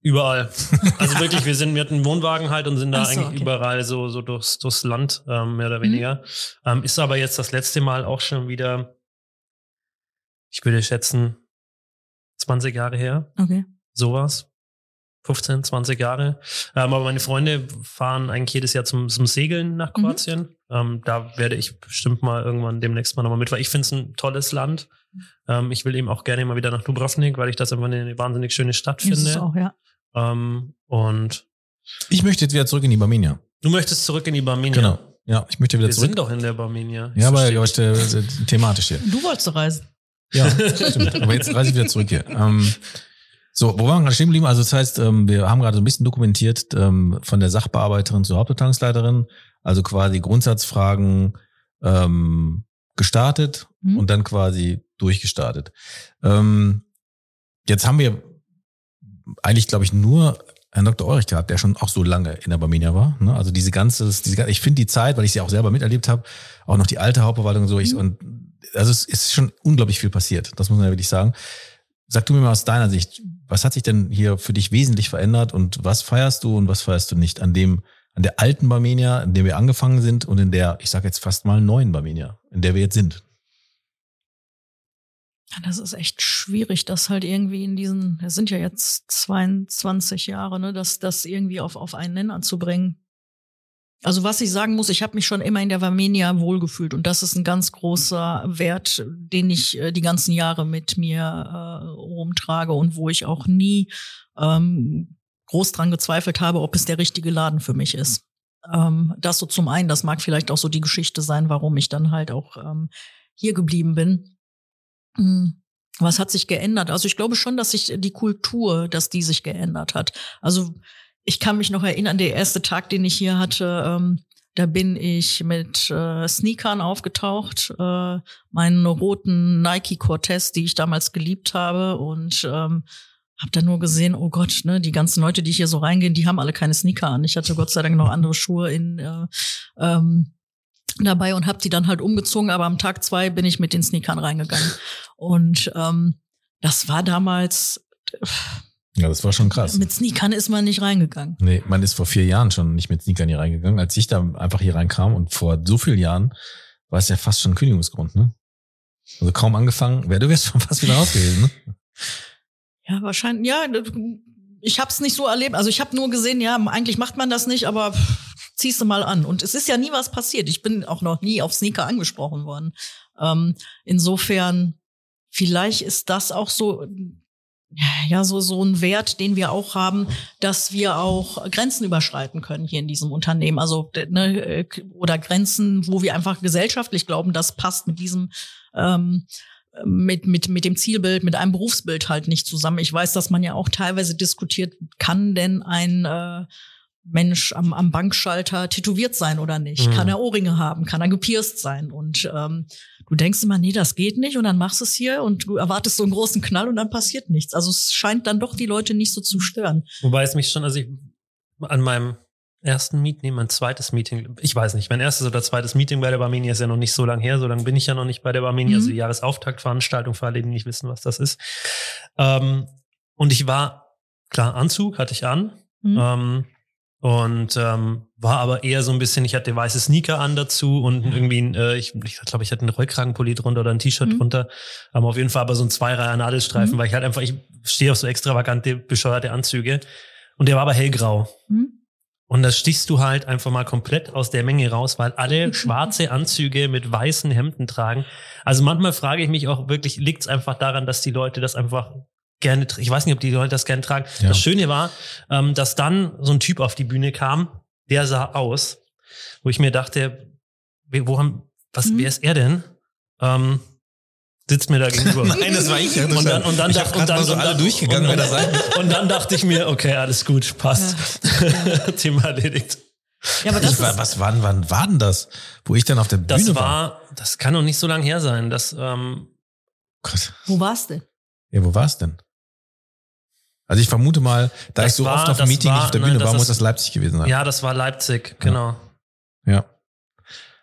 Überall. Also wirklich, wir sind, wir hatten einen Wohnwagen halt und sind da so, eigentlich okay. überall so, so durchs, durchs Land, ähm, mehr oder Mhm. weniger. Ähm, ist aber jetzt das letzte Mal auch schon wieder, ich würde schätzen, 20 Jahre her, Okay. sowas. 15, 20 Jahre. Ähm, aber meine Freunde fahren eigentlich jedes Jahr zum, zum Segeln nach Mhm. Kroatien. Ähm, da werde ich bestimmt mal irgendwann demnächst mal nochmal mit, weil ich finde es ein tolles Land. Ähm, ich will eben auch gerne mal wieder nach Dubrovnik, weil ich das einfach eine wahnsinnig schöne Stadt Ist es finde. auch, ja. Ähm, und Ich möchte jetzt wieder zurück in die Barmenia. du möchtest zurück in die Barmenia. Genau. Ja, ich möchte wieder Wir zurück. sind doch in der Barmenia. Ja, aber ja, verstehe aber, äh, thematisch hier. Du wolltest reisen. Ja, stimmt. Aber jetzt reise ich wieder zurück hier. Ähm, so, wo waren wir gerade stehen geblieben? Also das heißt, ähm, wir haben gerade so ein bisschen dokumentiert ähm, von der Sachbearbeiterin zur Hauptbetreuungsleiterin, also quasi Grundsatzfragen ähm, gestartet Mhm. und dann quasi durchgestartet. Jetzt haben wir eigentlich, glaube ich, nur Herrn Dr. Eurich gehabt, der schon auch so lange in der Barmenia war. Ne? Also diese ganze, diese, ich finde die Zeit, weil ich sie auch selber miterlebt habe, auch noch die alte Hauptverwaltung und so. Ich, Mhm. und also es ist schon unglaublich viel passiert. Das muss man ja wirklich sagen. Sag du mir mal aus deiner Sicht, was hat sich denn hier für dich wesentlich verändert und was feierst du und was feierst du nicht an dem, an der alten Barmenia, in der wir angefangen sind und in der, ich sage jetzt fast mal neuen Barmenia, in der wir jetzt sind? Das ist echt schwierig, das halt irgendwie in diesen, es sind ja jetzt 22 Jahre, ne, das, das irgendwie auf, auf einen Nenner zu bringen. Also was ich sagen muss, ich habe mich schon immer in der Armenia wohlgefühlt und das ist ein ganz großer Wert, den ich äh, die ganzen Jahre mit mir äh, rumtrage und wo ich auch nie ähm, groß dran gezweifelt habe, ob es der richtige Laden für mich ist. Ähm, das so zum einen, das mag vielleicht auch so die Geschichte sein, warum ich dann halt auch ähm, hier geblieben bin. Hm, Was hat sich geändert? Also ich glaube schon, dass sich die Kultur, dass die sich geändert hat. Also ich kann mich noch erinnern, der erste Tag, den ich hier hatte, ähm, da bin ich mit äh, Sneakern aufgetaucht, äh, meinen roten Nike Cortez, die ich damals geliebt habe und ähm, habe dann nur gesehen, oh Gott, ne, die ganzen Leute, die hier so reingehen, die haben alle keine Sneaker an. Ich hatte Gott sei Dank noch andere Schuhe in äh, ähm, dabei und habe die dann halt umgezogen, aber am Tag zwei bin ich mit den Sneakern reingegangen. Und ähm, das war damals, Ja, das war schon krass. mit Sneakern ist man nicht reingegangen. Nee, man ist vor vier Jahren schon nicht mit Sneakern hier reingegangen. Als ich da einfach hier reinkam und vor so vielen Jahren war es ja fast schon ein Kündigungsgrund, ne? Also kaum angefangen, wer du wärst schon fast wieder raus gewesen, ne? Ja, wahrscheinlich, ja, ich habe es nicht so erlebt. Also ich habe nur gesehen, ja, eigentlich macht man das nicht, aber ziehst du mal an. Und es ist ja nie was passiert. Ich bin auch noch nie auf Sneaker angesprochen worden. Ähm, insofern, vielleicht ist das auch so, ja, so, so ein Wert, den wir auch haben, dass wir auch Grenzen überschreiten können hier in diesem Unternehmen. Also, ne, äh, oder Grenzen, wo wir einfach gesellschaftlich glauben, das passt mit diesem, ähm, mit, mit, mit dem Zielbild, mit einem Berufsbild halt nicht zusammen. Ich weiß, dass man ja auch teilweise diskutiert, kann denn ein äh, Mensch am, am Bankschalter tätowiert sein oder nicht? Mhm. Kann er Ohrringe haben? Kann er gepierst sein? Und ähm, du denkst immer, nee, das geht nicht und dann machst du es hier und du erwartest so einen großen Knall und dann passiert nichts. Also es scheint dann doch die Leute nicht so zu stören. Wobei es mich schon, also ich an meinem ersten Meeting, nee, mein zweites Meeting, ich weiß nicht, mein erstes oder zweites Meeting bei der Barmenia ist ja noch nicht so lange her, so lange bin ich ja noch nicht bei der Barmenia, Mhm. also die Jahresauftaktveranstaltung für alle, die nicht wissen, was das ist. Ähm, und ich war, klar, Anzug hatte ich an, Hm? ähm, und ähm, war aber eher so ein bisschen, ich hatte weiße Sneaker an dazu und irgendwie, ein, äh, ich, ich glaube, ich hatte einen Rollkragenpulli drunter oder ein T-Shirt Mhm. drunter. Aber auf jeden Fall aber so ein Zweireiher Nadelstreifen, Mhm. weil ich halt einfach, ich stehe auf so extravagante, bescheuerte Anzüge. Und der war aber hellgrau. Hm? Und da stichst du halt einfach mal komplett aus der Menge raus, weil alle schwarze Anzüge mit weißen Hemden tragen. Also manchmal frage ich mich auch wirklich, liegt es einfach daran, dass die Leute das einfach gerne, ich weiß nicht, ob die Leute das gerne tragen. Ja. Das Schöne war, ähm, dass dann so ein Typ auf die Bühne kam, der sah aus, wo ich mir dachte, wo haben, was, Mhm. wer ist er denn? Ähm, sitzt mir da gegenüber. Nein, das war ich. Und dann, und dann, ich und dann, so und alle dann, durchgegangen, und, das sein und dann dachte ich mir, okay, alles gut, passt. Thema erledigt. Ja, aber das Ich war, was wann, wann war denn das? Wo ich dann auf der Das Bühne war? war, das kann doch nicht so lange her sein. Das, ähm, Gott. wo war's denn? Ja, wo war es denn? Also ich vermute mal, da Das ich so war- oft auf dem das Meeting nicht war- auf der nein, Bühne das war, muss ist- das Leipzig gewesen sein. ja, das war Leipzig, genau. ja.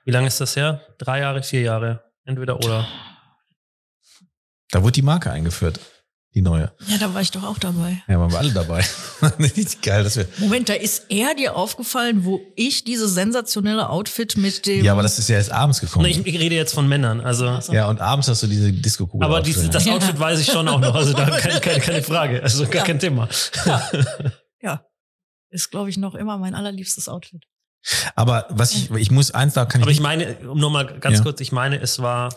Wie lange ist das her? Drei Jahre, vier Jahre? Entweder oder. Da wurde die Marke eingeführt. Die neue. Ja, da war ich doch auch dabei. Ja, waren wir alle dabei. Geil, dass wir. Moment, da ist er dir aufgefallen, wo ich dieses sensationelle Outfit mit dem. Ja, aber das ist ja erst abends gekommen. Ich, ich rede jetzt von Männern. Also, ja, und abends hast du diese Disco-Kugel. aber dieses, aufgestellt. das Outfit weiß ich schon auch noch. Also da keine, keine, keine Frage. Also gar Ja. kein Thema. Ja. Ist, glaube ich, noch immer mein allerliebstes Outfit. Aber was ich, ich muss eins, da kann ich Aber ich meine, um nochmal ganz Ja. kurz, ich meine, es war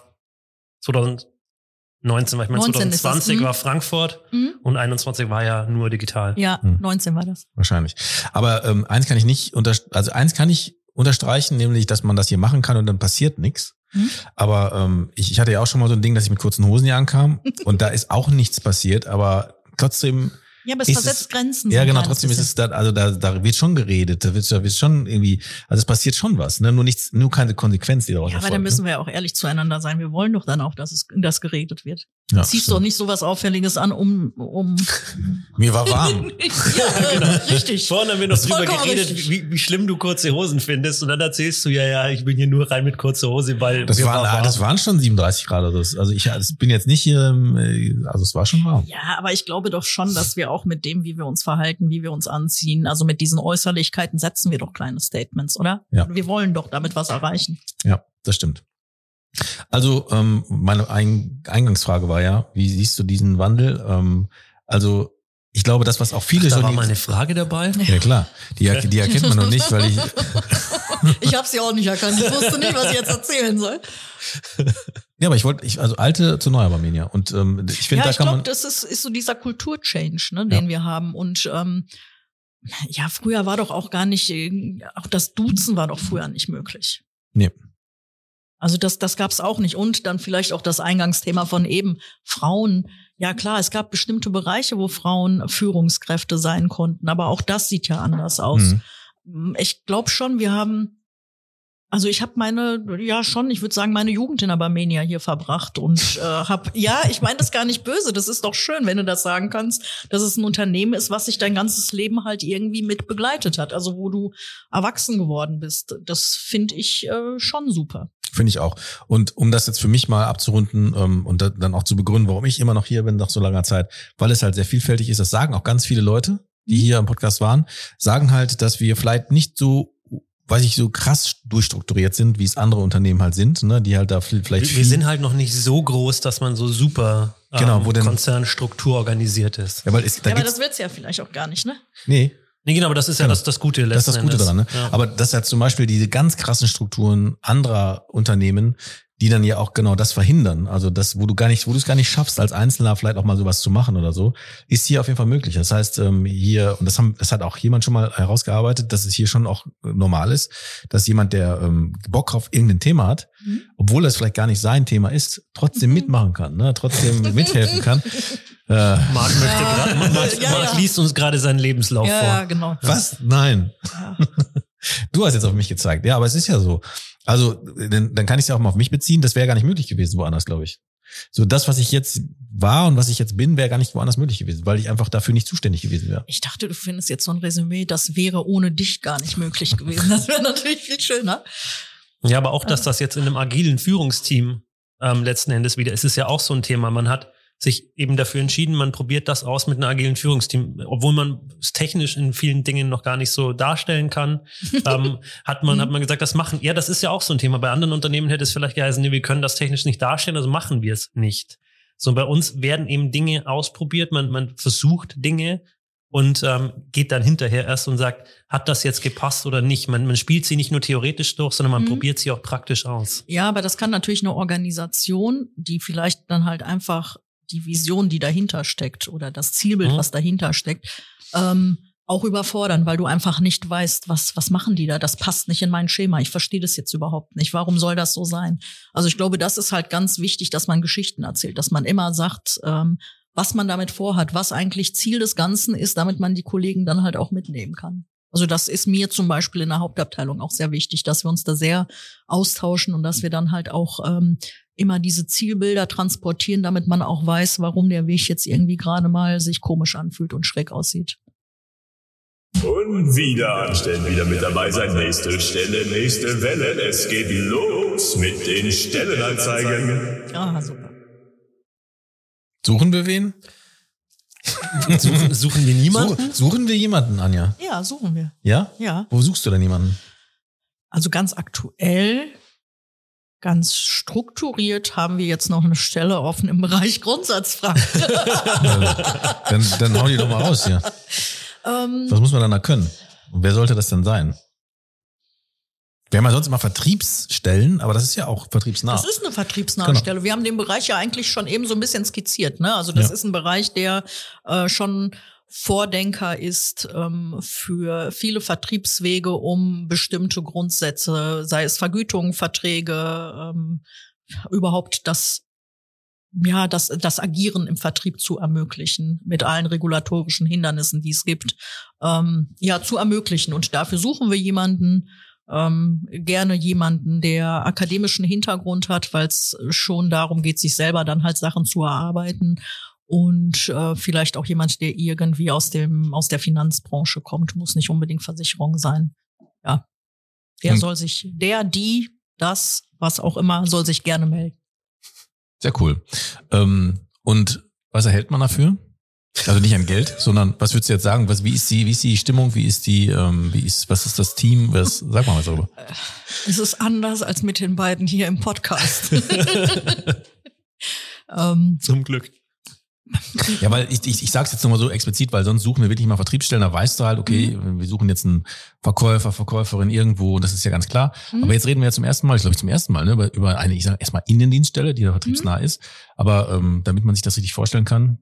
2019, weil ich meine, 19 ist das, 2020 hm? war Frankfurt Mhm. und 21 war ja nur digital. Ja, Hm. 19 war das. wahrscheinlich. Aber ähm, eins kann ich nicht unter, also eins kann ich unterstreichen, nämlich, dass man das hier machen kann und dann passiert nichts. Mhm. Aber ähm, ich, ich hatte ja auch schon mal so ein Ding, dass ich mit kurzen Hosen hier ankam und da ist auch nichts passiert, aber trotzdem, Ja, aber es Ist versetzt es- Grenzen. ja genau, trotzdem ist es da, also da, da wird schon geredet, da wird, da wird schon irgendwie, also es passiert schon was, ne? Nur nichts, nur keine Konsequenz, die daraus Ja, aber dann ne? müssen wir ja auch ehrlich zueinander sein. Wir wollen doch dann auch, dass es dass geredet wird. Ja, Ziehst stimmt. doch nicht sowas Auffälliges an, um, um Mir war warm. ja, genau. richtig. Vorhin haben wir noch drüber geredet, wie, wie schlimm du kurze Hosen findest. Und dann erzählst du ja, ja, ich bin hier nur rein mit kurzer Hose, weil Das mir waren, war warm. das waren schon 37 Grad oder so. Also ich das bin jetzt nicht hier, ähm, also es war schon warm. Ja, aber ich glaube doch schon, dass wir auch mit dem, wie wir uns verhalten, wie wir uns anziehen, also mit diesen Äußerlichkeiten setzen wir doch kleine Statements, oder? Ja. Wir wollen doch damit was erreichen. Ja, das stimmt. Also ähm, meine Ein Eingangsfrage war ja, wie siehst du diesen Wandel? Ähm, also ich glaube, das, was auch viele da so war mal eine Frage dabei. ja klar, die, die erkennt man noch nicht, weil ich Ich habe sie auch nicht erkannt. Ich wusste nicht, was ich jetzt erzählen soll. ja, aber ich wollte, ich, also alte zu neu Arminia und ähm, ich finde, Ja, da ich kann glaube, man das ist, ist so dieser Kulturchange, ne, den wir haben. Und ähm, ja, früher war doch auch gar nicht, äh, auch das Duzen war doch früher nicht möglich. Nee. Also das, das gab's auch nicht. Und dann vielleicht auch das Eingangsthema von eben Frauen. Ja klar, es gab bestimmte Bereiche, wo Frauen Führungskräfte sein konnten, aber auch das sieht ja anders aus. Mhm. Ich glaube schon, wir haben, also ich habe meine, ja schon, ich würde sagen, meine Jugend in Abermania hier verbracht und äh, habe, ja, ich meine das gar nicht böse, das ist doch schön, wenn du das sagen kannst, dass es ein Unternehmen ist, was sich dein ganzes Leben halt irgendwie mit begleitet hat, also wo du erwachsen geworden bist. Das finde ich äh, schon super. Finde ich auch. Und um das jetzt für mich mal abzurunden ähm, und da, dann auch zu begründen, warum ich immer noch hier bin nach so langer Zeit, weil es halt sehr vielfältig ist, das sagen auch ganz viele Leute, die hier im Podcast waren, sagen halt, dass wir vielleicht nicht so, weiß ich, so krass durchstrukturiert sind, wie es andere Unternehmen halt sind, ne, die halt da viel- vielleicht Wir, wir sind halt noch nicht so groß, dass man so super ähm, Genau, wo denn- Konzernstruktur organisiert ist. ja, weil es, da ja, aber das wird's ja vielleicht auch gar nicht, ne? nee, Nee, genau, aber das ist ja Genau. das, das Gute Das ist das letzten Gute Endes. daran. Ne? Ja. Aber das ist ja zum Beispiel diese ganz krassen Strukturen anderer Unternehmen, die dann ja auch genau das verhindern. Also das, wo du gar nicht, wo du es gar nicht schaffst, als Einzelner vielleicht auch mal sowas zu machen oder so, ist hier auf jeden Fall möglich. Das heißt, ähm, hier, und das haben, das hat auch jemand schon mal herausgearbeitet, dass es hier schon auch normal ist, dass jemand, der ähm, Bock auf irgendein Thema hat, Mhm. obwohl das vielleicht gar nicht sein Thema ist, trotzdem Mhm. mitmachen kann, ne? trotzdem mithelfen kann. Äh, Marc möchte Ja. gerade, Marc, Ja, Marc ja. liest uns gerade seinen Lebenslauf Ja, vor. ja, genau. was? Nein. Ja. Du hast jetzt auf mich gezeigt. Ja, aber es ist ja so. Also, dann, dann kann ich es ja auch mal auf mich beziehen. Das wäre gar nicht möglich gewesen woanders, glaube ich. So das, was ich jetzt war und was ich jetzt bin, wäre gar nicht woanders möglich gewesen, weil ich einfach dafür nicht zuständig gewesen wäre. Ich dachte, du findest jetzt so ein Resümee, das wäre ohne dich gar nicht möglich gewesen. Das wäre natürlich viel schöner. Ja, aber auch, dass das jetzt in einem agilen Führungsteam ähm, letzten Endes wieder ist, ist ja auch so ein Thema. Man hat sich eben dafür entschieden, man probiert das aus mit einem agilen Führungsteam, obwohl man es technisch in vielen Dingen noch gar nicht so darstellen kann. ähm, hat man hat man gesagt, das machen. Ja, das ist ja auch so ein Thema. Bei anderen Unternehmen hätte es vielleicht geheißen, nee, wir können das technisch nicht darstellen, also machen wir es nicht. So bei uns werden eben Dinge ausprobiert, man man versucht Dinge und ähm, geht dann hinterher erst und sagt, hat das jetzt gepasst oder nicht? Man, man spielt sie nicht nur theoretisch durch, sondern man Mhm. probiert sie auch praktisch aus. Ja, aber das kann natürlich eine Organisation, die vielleicht dann halt einfach die Vision, die dahinter steckt oder das Zielbild, Mhm. was dahinter steckt, ähm, auch überfordern, weil du einfach nicht weißt, was, was machen die da? Das passt nicht in mein Schema. Ich verstehe das jetzt überhaupt nicht. Warum soll das so sein? Also ich glaube, das ist halt ganz wichtig, dass man Geschichten erzählt, dass man immer sagt, ähm, was man damit vorhat, was eigentlich Ziel des Ganzen ist, damit man die Kollegen dann halt auch mitnehmen kann. Also das ist mir zum Beispiel in der Hauptabteilung auch sehr wichtig, dass wir uns da sehr austauschen und dass wir dann halt auch ähm, immer diese Zielbilder transportieren, damit man auch weiß, warum der Weg jetzt irgendwie gerade mal sich komisch anfühlt und schräg aussieht. Und wieder anstellen, wieder mit dabei sein. Nächste Stelle, nächste Welle. Es geht los mit den Stellenanzeigen. Ah, super. Suchen wir wen? Suchen, suchen wir niemanden? Su- suchen wir jemanden, Anja? Ja, suchen wir. Ja? Ja. Wo suchst du denn jemanden? Also ganz aktuell, ganz strukturiert haben wir jetzt noch eine Stelle offen im Bereich Grundsatzfragen. dann, dann hau die doch mal raus hier. Ähm, Was muss man dann da können? Und wer sollte das denn sein? Wir haben ja sonst immer Vertriebsstellen, aber das ist ja auch vertriebsnah. Das ist eine vertriebsnahe Genau. Stelle. Wir haben den Bereich ja eigentlich schon eben so ein bisschen skizziert. Ne? Also das Ja. ist ein Bereich, der äh, schon Vordenker ist ähm, für viele Vertriebswege, um bestimmte Grundsätze, sei es Vergütung, Verträge, ähm, überhaupt das ja, das, das Agieren im Vertrieb zu ermöglichen, mit allen regulatorischen Hindernissen, die es gibt, ähm, ja, zu ermöglichen. Und dafür suchen wir jemanden, ähm, gerne jemanden, der akademischen Hintergrund hat, weil es schon darum geht, sich selber dann halt Sachen zu erarbeiten und äh, vielleicht auch jemand, der irgendwie aus dem aus der Finanzbranche kommt, muss nicht unbedingt Versicherung sein. Ja, der Hm. soll sich, der, die, das, was auch immer, soll sich gerne melden. Sehr cool. Ähm, und was erhält man dafür? Also nicht an Geld, sondern was würdest du jetzt sagen? Was, wie ist die, wie ist die Stimmung? Wie ist die, ähm, wie ist, was ist das Team? Was, sag mal was darüber. Es ist anders als mit den beiden hier im Podcast. ähm, Zum Glück. Ja, weil ich, ich, ich sage es jetzt nochmal so explizit, weil sonst suchen wir wirklich mal Vertriebsstellen, da weißt du halt, okay, Mhm. wir suchen jetzt einen Verkäufer, Verkäuferin irgendwo, das ist ja ganz klar. Mhm. Aber jetzt reden wir ja zum ersten Mal, ich glaube zum ersten Mal, ne, über, über eine, ich sage erstmal Innendienststelle, die da vertriebsnah Mhm. ist. Aber ähm, damit man sich das richtig vorstellen kann,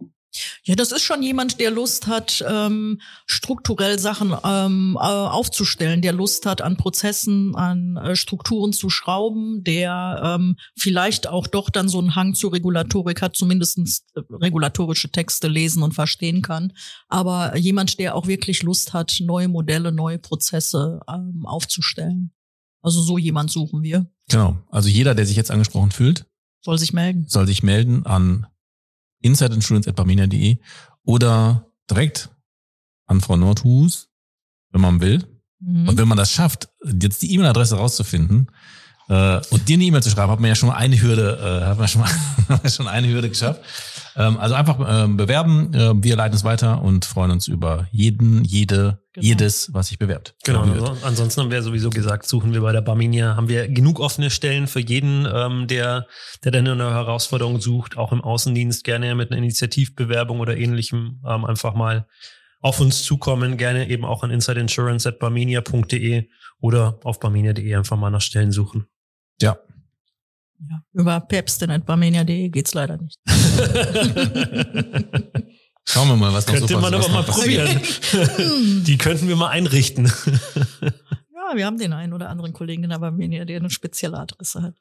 Ja, das ist schon jemand, der Lust hat, ähm, strukturell Sachen ähm, äh, aufzustellen, der Lust hat, an Prozessen, an äh, Strukturen zu schrauben, der ähm, vielleicht auch doch dann so einen Hang zur Regulatorik hat, zumindestens äh, regulatorische Texte lesen und verstehen kann. Aber jemand, der auch wirklich Lust hat, neue Modelle, neue Prozesse ähm, aufzustellen. Also so jemand suchen wir. genau. Also jeder, der sich jetzt angesprochen fühlt, Soll sich melden. soll sich melden an insideinsurance.barmenia.de oder direkt an Frau Nordhus, wenn man will. Mhm. Und wenn man das schafft, jetzt die E-Mail-Adresse rauszufinden äh, und dir eine E-Mail zu schreiben, hat man ja schon mal eine Hürde, äh, hat man schon mal hat man schon eine Hürde geschafft. Ähm, also einfach ähm, bewerben, äh, wir leiten es weiter und freuen uns über jeden, jede, Genau. jedes, was sich bewerbt. Genau. Also ansonsten haben wir sowieso gesagt, suchen wir bei der Barminia, haben wir genug offene Stellen für jeden, ähm, der, der dann eine Herausforderung sucht, auch im Außendienst gerne mit einer Initiativbewerbung oder ähnlichem ähm, einfach mal auf uns zukommen, gerne eben auch an insideinsurance.barminia.de oder auf barminia.de einfach mal nach Stellen suchen. Ja. Ja, über pepstin.barmenia.de geht's leider nicht. Schauen wir mal, was noch Könnte so man aber mal probieren. Die könnten wir mal einrichten. Ja, wir haben den einen oder anderen Kollegen in der Barmenia, der eine spezielle Adresse hat.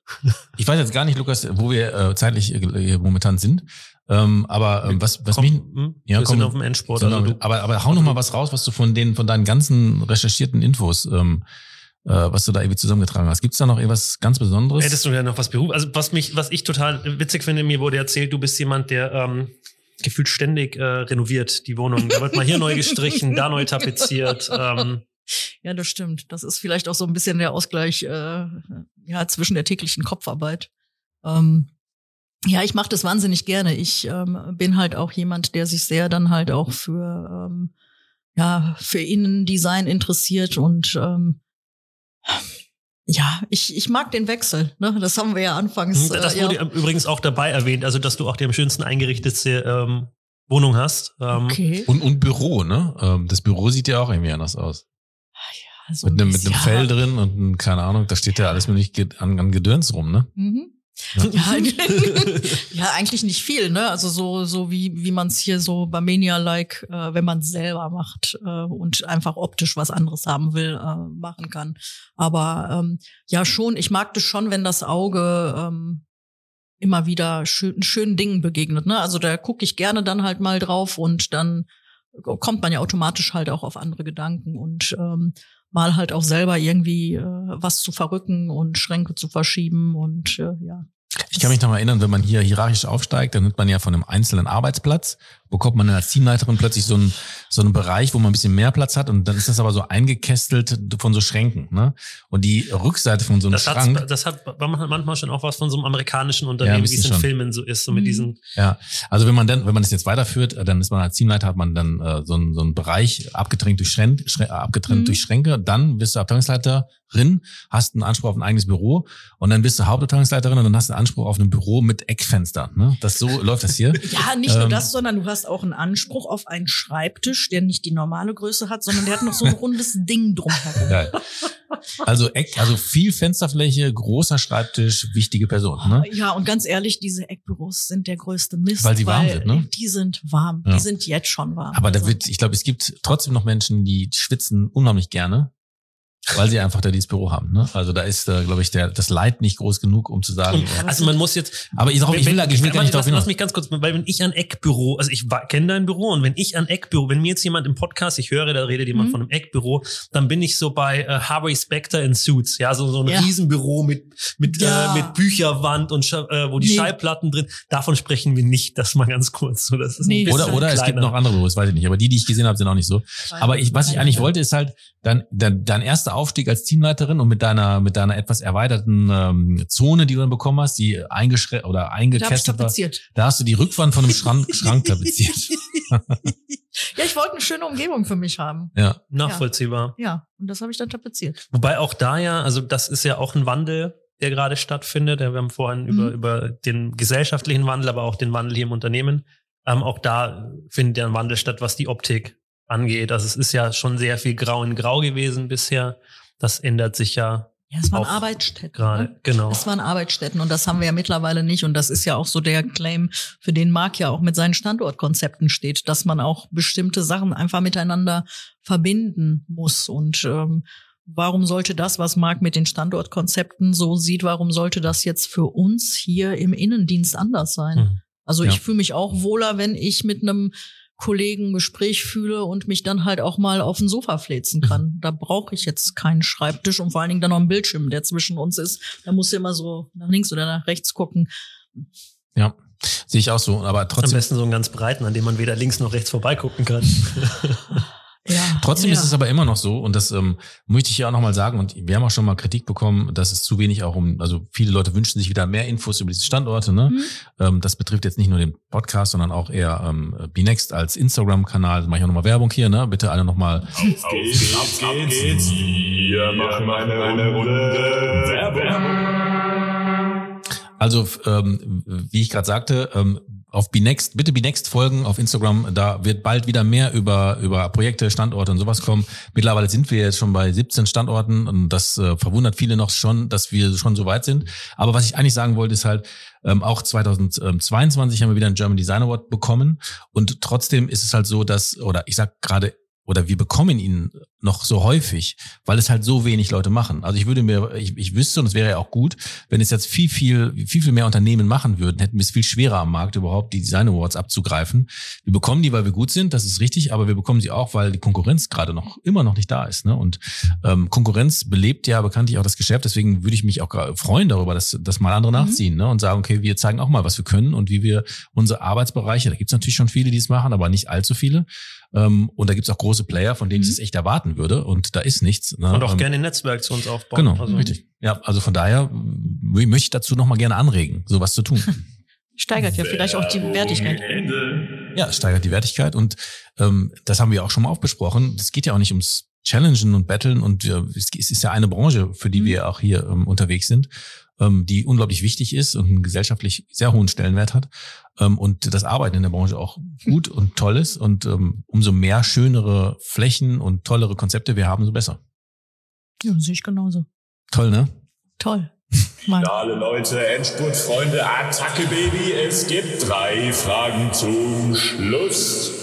Ich weiß jetzt gar nicht, Lukas, wo wir äh, zeitlich äh, momentan sind. Ähm, aber ähm, was, was Komm, mich, hm, ja, wir komm, sind auf dem Endsport. sondern, Also du, aber, aber hau noch mal was raus, was du von den, von deinen ganzen recherchierten Infos, ähm, äh, was du da irgendwie zusammengetragen hast. Gibt's da noch irgendwas ganz Besonderes? Hättest du ja noch was Beruf? Also was mich, was ich total witzig finde, mir wurde erzählt, du bist jemand, der ähm, gefühlt ständig äh, renoviert die Wohnung. Da wird mal hier neu gestrichen, da neu tapeziert. Ähm, Ja, das stimmt. Das ist vielleicht auch so ein bisschen der Ausgleich äh, ja, zwischen der täglichen Kopfarbeit. Ähm, ja, ich mache das wahnsinnig gerne. Ich ähm, bin halt auch jemand, der sich sehr dann halt auch für ähm, ja für Innendesign interessiert und ähm, ja, ich, ich mag den Wechsel. Ne? Das haben wir ja anfangs. Hm, das äh, wurde ja. übrigens auch dabei erwähnt, also dass du auch die am schönsten eingerichtete ähm, Wohnung hast. Ähm, Okay. Und, und Büro, ne? Ähm, das Büro sieht ja auch irgendwie anders aus. Also Mit einem, mit einem ja. Fell drin und ein, keine Ahnung, da steht ja alles mögliche ge- an, an Gedöns rum, ne? Mhm. Ja. Ja, eigentlich nicht viel, ne? Also so, so wie, wie man es hier so bei Mania-like, äh, wenn man es selber macht äh, und einfach optisch was anderes haben will, äh, machen kann. Aber ähm, ja, schon, ich mag das schon, wenn das Auge ähm, immer wieder schön, schönen Dingen begegnet. Ne? Also da gucke ich gerne dann halt mal drauf und dann kommt man ja automatisch halt auch auf andere Gedanken und ähm, mal halt auch selber irgendwie äh, was zu verrücken und Schränke zu verschieben und äh, ja. Ich kann mich noch mal erinnern, wenn man hier hierarchisch aufsteigt, dann nimmt man ja von einem einzelnen Arbeitsplatz, bekommt man als Teamleiterin plötzlich so einen, so einen Bereich, wo man ein bisschen mehr Platz hat und dann ist das aber so eingekästelt von so Schränken. Ne? Und die Rückseite von so einem das, Schrank, hat, das hat manchmal schon auch was von so einem amerikanischen Ja, Unternehmen, wie es in schon. Filmen so ist, so mit Mhm. diesen ja, also wenn man dann, wenn man das jetzt weiterführt, äh, dann ist man als Teamleiter, hat man dann äh, so, einen, so einen Bereich abgetrennt durch Schränke, Schrä- äh, abgetrennt Mhm. durch Schränke, dann bist du Abteilungsleiterin, hast einen Anspruch auf ein eigenes Büro und dann bist du Hauptabteilungsleiterin und dann hast du einen Anspruch auf ein Büro mit Eckfenstern. Ne? Das so läuft das hier. Ja, nicht nur Ähm, das, sondern du hast heißt auch ein Anspruch auf einen Schreibtisch, der nicht die normale Größe hat, sondern der hat noch so ein rundes Ding drumherum. Geil. Also, Eck, also viel Fensterfläche, großer Schreibtisch, wichtige Person. Ne? Ja, und ganz ehrlich, diese Eckbüros sind der größte Mist. Weil sie warm sind, ne? Die sind warm. Ja. Die sind jetzt schon warm. Aber da Also, wird, ich glaube, es gibt trotzdem noch Menschen, die schwitzen unheimlich gerne, weil sie einfach da dieses Büro haben. Ne? Also da ist, äh, glaube ich, der, das Leid nicht groß genug, um zu sagen. Und, äh, also man muss jetzt, aber ich, sag, ich will, da- ich will gar nicht lass, darauf lass mich ganz kurz, weil wenn ich an Eckbüro, also ich kenne dein Büro und wenn ich an Eckbüro, wenn mir jetzt jemand im Podcast, ich höre, da redet jemand Mhm. von einem Eckbüro, dann bin ich so bei äh, Harvey Specter in Suits, ja, so, so ein Ja. Riesenbüro mit mit Ja. äh, mit Bücherwand und äh, wo die Nee. Schallplatten drin. Davon sprechen wir nicht. Das mal ganz kurz. So, das ist ein Nee. Oder, oder es gibt kleiner. noch andere Büros, weiß ich nicht. Aber die, die ich gesehen habe, sind auch nicht so. Aber ich, was ich eigentlich wollte, ist halt dein, dein, dein erster Aufstieg als Teamleiterin und mit deiner, mit deiner etwas erweiterten ähm, Zone, die du dann bekommen hast, die eingeschränkt oder eingekesselt war. Da hast du die Rückwand von einem Schrank, Schrank tapeziert. ja, ich wollte eine schöne Umgebung für mich haben. Ja. nachvollziehbar. Ja, und das habe ich dann tapeziert. Wobei auch da ja, also das ist ja auch ein Wandel, der gerade stattfindet. Ja, Wir haben vorhin über, Mhm. über den gesellschaftlichen Wandel, aber auch den Wandel hier im Unternehmen. Ähm, auch da findet ja ein Wandel statt, was die Optik angeht. Also es ist ja schon sehr viel Grau in Grau gewesen bisher. Das ändert sich ja Ja, es waren Arbeitsstätten. gerade. Ne? Genau. Es waren Arbeitsstätten und das haben wir ja mittlerweile nicht. Und das ist ja auch so der Claim, für den Marc ja auch mit seinen Standortkonzepten steht, dass man auch bestimmte Sachen einfach miteinander verbinden muss. Und ähm, warum sollte das, was Marc mit den Standortkonzepten so sieht, warum sollte das jetzt für uns hier im Innendienst anders sein? Mhm. Also Ja. ich fühle mich auch wohler, wenn ich mit einem Kollegen ein Gespräch fühle und mich dann halt auch mal auf den Sofa fläzen kann. Da brauche ich jetzt keinen Schreibtisch und vor allen Dingen dann noch einen Bildschirm, der zwischen uns ist. Da musst du immer so nach links oder nach rechts gucken. Ja. Sehe ich auch so. Aber Am trotzdem, besten so einen ganz breiten, an dem man weder links noch rechts vorbeigucken kann. Ja, Trotzdem ja. ist es aber immer noch so, und das ähm, möchte ich hier auch nochmal sagen, und wir haben auch schon mal Kritik bekommen, dass es zu wenig auch um, also viele Leute wünschen sich wieder mehr Infos über diese Standorte. Ne? Mhm. Ähm, das betrifft jetzt nicht nur den Podcast, sondern auch eher ähm, Bnext als Instagram-Kanal. Da mache ich auch nochmal Werbung hier, ne? Bitte alle nochmal. Auf geht's, auf geht's. Wir machen eine, eine Runde Werbung. Also, ähm, wie ich gerade sagte, ähm, auf Bnext, bitte Bnext folgen auf Instagram. Da wird bald wieder mehr über, über Projekte, Standorte und sowas kommen. Mittlerweile sind wir jetzt schon bei 17 Standorten und das äh, verwundert viele noch schon, dass wir schon so weit sind. Aber was ich eigentlich sagen wollte, ist halt, ähm, auch 2022 haben wir wieder einen German Design Award bekommen und trotzdem ist es halt so, dass, oder ich sag gerade, oder wir bekommen ihn noch so häufig, weil es halt so wenig Leute machen. Also ich würde mir, ich, ich wüsste, und es wäre ja auch gut, wenn es jetzt viel, viel, viel, viel mehr Unternehmen machen würden, hätten wir es viel schwerer am Markt überhaupt, die Design Awards abzugreifen. Wir bekommen die, weil wir gut sind, das ist richtig, aber wir bekommen sie auch, weil die Konkurrenz gerade noch immer noch nicht da ist. Ne? Und ähm, Konkurrenz belebt ja bekanntlich auch das Geschäft, deswegen würde ich mich auch freuen darüber, dass, dass mal andere nachziehen ne? und sagen, okay, wir zeigen auch mal, was wir können und wie wir unsere Arbeitsbereiche, da gibt es natürlich schon viele, die es machen, aber nicht allzu viele. Ähm, und da gibt es auch große Player, von denen ich Mhm. es echt erwarten würde. Und da ist nichts. Ne? Und auch Ähm, gerne ein Netzwerk zu uns aufbauen. Genau, Also, richtig. Ja, also von daher möchte ich dazu nochmal gerne anregen, sowas zu tun. Steigert ja vielleicht auch die Wertigkeit. Ja, es steigert die Wertigkeit und ähm, das haben wir auch schon mal aufbesprochen. Es geht ja auch nicht ums Challengen und Battlen und es es ist ja eine Branche, für die Mhm. wir auch hier ähm, unterwegs sind, ähm, die unglaublich wichtig ist und einen gesellschaftlich sehr hohen Stellenwert hat ähm, und das Arbeiten in der Branche auch gut und toll ist und ähm, umso mehr schönere Flächen und tollere Konzepte wir haben, umso besser. Ja, sehe ich genauso. Toll, ne? Toll. Mann. Alle Leute, Endspurt-Freunde, Attacke, Baby. Es gibt drei Fragen zum Schluss.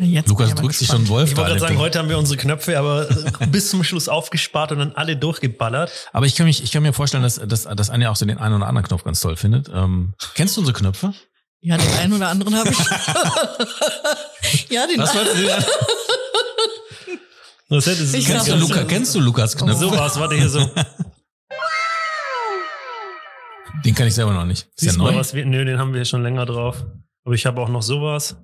Jetzt Lukas drückt sich schon Wolf Ich wollte gerade sagen, heute haben wir unsere Knöpfe aber bis zum Schluss aufgespart und dann alle durchgeballert. Aber ich kann mich, ich kann mir vorstellen, dass, dass, dass Anja auch so den einen oder anderen Knopf ganz toll findet. Ähm, kennst du unsere Knöpfe? Ja, den einen oder anderen habe ich. ja, den Was wolltest du denn? Das hätte Ich Kennst du, Luca, kennst du Lukas Knöpfe? So was, warte hier so. Den kann ich selber noch nicht. Ist Siehst mal, neu? was wir, nö, den haben wir schon länger drauf. Aber ich habe auch noch sowas.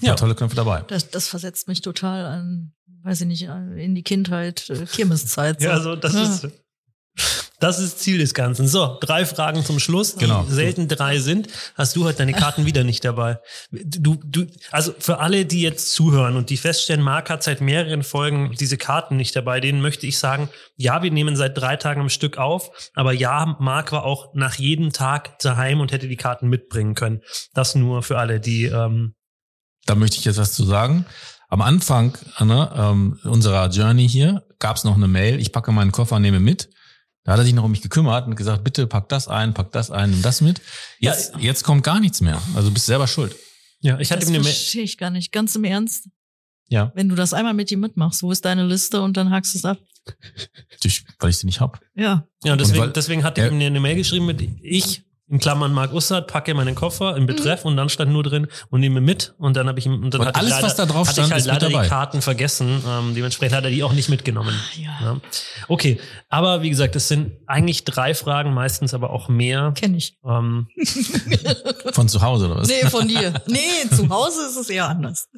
Ja, tolle Knöpfe dabei. Das, das versetzt mich total an, weiß ich nicht, in die Kindheit, äh, Kirmeszeit. so. Ja, also das Ja. ist. Das ist Ziel des Ganzen. So, drei Fragen zum Schluss. Genau. Selten drei sind. Hast du heute deine Karten wieder nicht dabei? Du, du, also für alle, die jetzt zuhören und die feststellen, Marc hat seit mehreren Folgen diese Karten nicht dabei, denen möchte ich sagen, ja, wir nehmen seit drei Tagen am Stück auf, aber ja, Marc war auch nach jedem Tag daheim und hätte die Karten mitbringen können. Das nur für alle, die ähm, Da möchte ich jetzt was zu sagen. Am Anfang ne, ähm, unserer Journey hier gab es noch eine Mail, ich packe meinen Koffer, nehme mit. Da hat er sich noch um mich gekümmert und gesagt, bitte pack das ein, pack das ein und das mit. Jetzt, jetzt kommt gar nichts mehr. Also du bist selber schuld. ja, ich hatte Das ihm eine Mail. verstehe ich gar nicht. Ganz im Ernst. Ja, Wenn du das einmal mit ihm mitmachst, wo ist deine Liste und dann hakst du es ab? durch, weil ich sie nicht hab. Ja. Ja, und deswegen, weil- deswegen ich Ja. ihm eine Mail geschrieben mit ich in Klammern Marc Ussert, packe meinen Koffer im Betreff und dann stand nur drin und nehme mit und dann habe ich ihm und dann Und hatte alles, ich leider, was da drauf hatte stand, ich halt leider die Karten vergessen. Ähm, dementsprechend hat er die auch nicht mitgenommen. Ja. Ja. Okay, aber wie gesagt, es sind eigentlich drei Fragen, meistens aber auch mehr. Kenn ich. Ähm, Von zu Hause oder was? Nee, von dir. Nee, zu Hause ist es eher anders.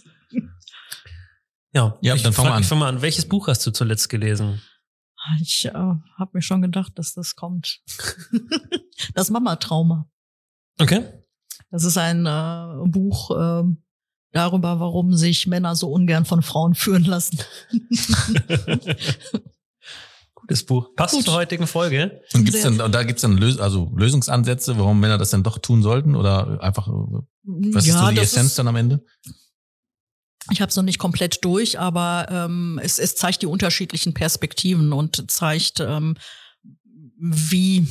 ja, Ja, ich dann fang mal an. Ich fang mal an. Welches Buch hast du zuletzt gelesen? Ich äh, habe mir schon gedacht, dass das kommt. das Mama-Trauma. Okay. Das ist ein äh, Buch ähm, darüber, warum sich Männer so ungern von Frauen führen lassen. Gutes Buch. Passt Gut. zur heutigen Folge. Und gibt's dann, und da gibt's dann Lös also Lösungsansätze, warum Männer das dann doch tun sollten? Oder einfach, äh, was ist so die Essenz dann am Ende? Ich habe es noch nicht komplett durch, aber ähm, es, es zeigt die unterschiedlichen Perspektiven und zeigt, ähm, wie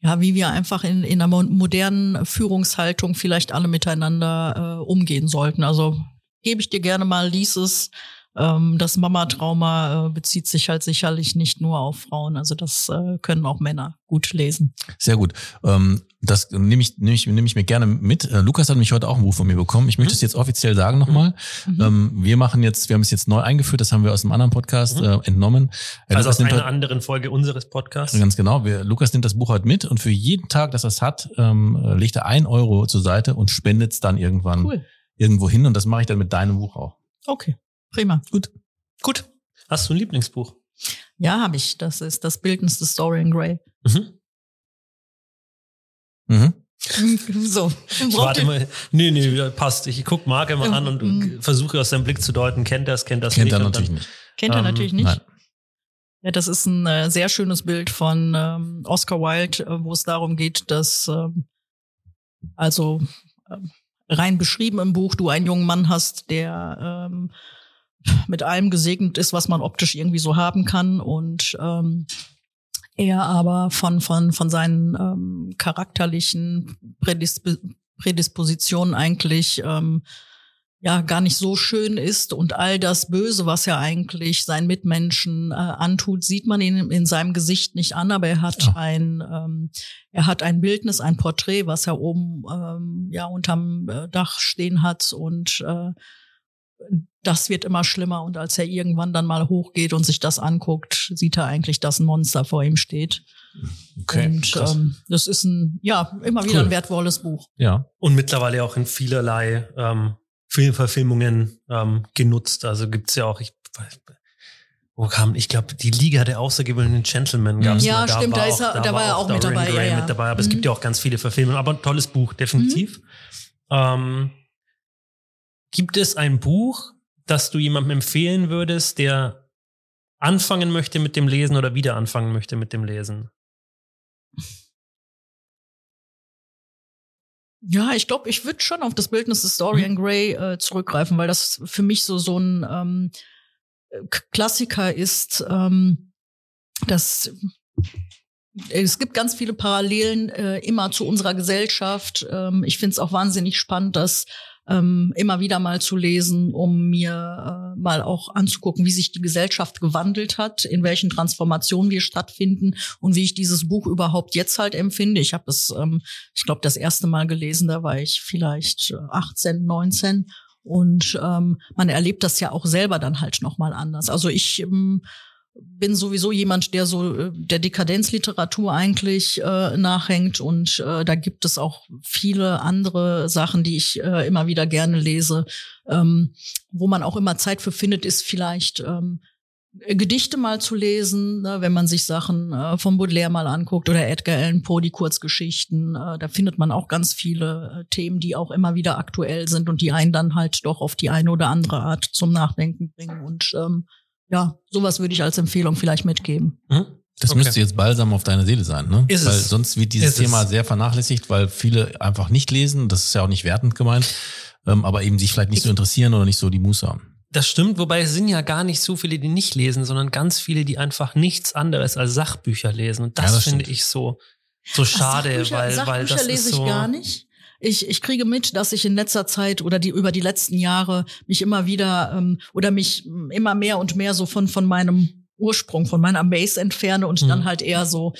ja, wie wir einfach in, in einer mo- modernen Führungshaltung vielleicht alle miteinander äh, umgehen sollten. Also gebe ich dir gerne mal, lies es. Ähm, das Mama-Trauma äh, bezieht sich halt sicherlich nicht nur auf Frauen. Also das äh, können auch Männer gut lesen. Sehr gut. Ähm, das nehme ich, nehme ich, nehme ich mir gerne mit. Äh, Lukas hat mich heute auch ein Buch von mir bekommen. Ich möchte es jetzt offiziell sagen nochmal. Mhm. Ähm, wir machen jetzt, wir haben es jetzt neu eingeführt, das haben wir aus einem anderen Podcast Mhm. äh, entnommen. Äh, Also Lukas aus einer heute- anderen Folge unseres Podcasts. Ganz genau. Wir, Lukas nimmt das Buch heute mit und für jeden Tag, dass er es hat, ähm, äh, legt er ein Euro zur Seite und spendet es dann irgendwann Cool. irgendwo hin. Und das mache ich dann mit deinem Buch auch. Okay. Prima. Gut. Gut. Hast du ein Lieblingsbuch? Ja, habe ich. Das ist das Bildnis des Dorian Gray. Mhm. Mhm. so. Ich warte mal. Nee, nee, passt. Ich guck Marc immer an und Mhm. versuche aus seinem Blick zu deuten, kennt er es, kennt er es Kennt nicht. er und natürlich dann, nicht. Kennt Ähm, natürlich nicht. Nein. Ja, das ist ein äh, sehr schönes Bild von ähm, Oscar Wilde, äh, wo es darum geht, dass ähm, also ähm, rein beschrieben im Buch du einen jungen Mann hast, der ähm, mit allem gesegnet ist, was man optisch irgendwie so haben kann. Und ähm, er aber von von von seinen ähm, charakterlichen Prädisp Prädispositionen eigentlich ähm, ja gar nicht so schön ist. Und all das Böse, was er eigentlich seinen Mitmenschen äh, antut, sieht man ihn in seinem Gesicht nicht an, aber er hat Ja. ein ähm, er hat ein Bildnis, ein Porträt, was er oben ähm, ja unterm äh, Dach stehen hat. Und äh, das wird immer schlimmer und als er irgendwann dann mal hochgeht und sich das anguckt, sieht er eigentlich, dass ein Monster vor ihm steht. Okay. und krass. ähm, das ist ein ja immer wieder Cool. ein wertvolles Buch. ja. und mittlerweile auch in vielerlei ähm, Filmverfilmungen ähm, genutzt. Also gibt's ja auch, ich weiß, wo kam, ich glaube, die Liga der außergewöhnlichen Gentlemen gab's Ja, mal. stimmt, da war ist er- da war er auch mit Dorian dabei, ja, ja. mit dabei. Aber es Mhm. gibt ja auch ganz viele Verfilmungen. Aber ein tolles Buch, definitiv. Ähm, gibt es ein Buch, das du jemandem empfehlen würdest, der anfangen möchte mit dem Lesen oder wieder anfangen möchte mit dem Lesen? Ja, ich glaube, ich würde schon auf das Bildnis des Dorian Gray äh, zurückgreifen, weil das für mich so so ein ähm, K- Klassiker ist. Ähm, das es gibt ganz viele Parallelen äh, immer zu unserer Gesellschaft. Ähm, ich finde es auch wahnsinnig spannend, das ähm, immer wieder mal zu lesen, um mir äh, mal auch anzugucken, wie sich die Gesellschaft gewandelt hat, in welchen Transformationen wir stattfinden und wie ich dieses Buch überhaupt jetzt halt empfinde. Ich habe es, ähm, ich glaube, das erste Mal gelesen, da war ich vielleicht äh, 18, 19 und ähm, man erlebt das ja auch selber dann halt noch mal anders. Also ich ähm, bin sowieso jemand, der so äh, der Dekadenzliteratur eigentlich äh, nachhängt und äh, da gibt es auch viele andere Sachen, die ich äh, immer wieder gerne lese, ähm, wo man auch immer Zeit für findet, ist vielleicht ähm, Gedichte mal zu lesen, ne, wenn man sich Sachen äh, von Baudelaire mal anguckt oder Edgar Allan Poe, die Kurzgeschichten, äh, da findet man auch ganz viele äh, Themen, die auch immer wieder aktuell sind und die einen dann halt doch auf die eine oder andere Art zum Nachdenken bringen. Und ähm, ja, sowas würde ich als Empfehlung vielleicht mitgeben. Mhm. Das Okay. müsste jetzt Balsam auf deine Seele sein, ne? Ist weil es. sonst wird dieses Ist es. Thema sehr vernachlässigt, weil viele einfach nicht lesen. Das ist ja auch nicht wertend gemeint, ähm, aber eben sich vielleicht nicht so interessieren oder nicht so die Muße haben. Das stimmt, wobei es sind ja gar nicht so viele, die nicht lesen, sondern ganz viele, die einfach nichts anderes als Sachbücher lesen. Und das, Ja, das finde stimmt. ich so, so schade, Sachbücher, weil, Sachbücher weil das lese ist so. ich gar nicht. Ich, ich kriege mit, dass ich in letzter Zeit oder die über die letzten Jahre mich immer wieder ähm, oder mich immer mehr und mehr so von von meinem Ursprung, von meiner Base entferne und Mhm. dann halt eher so,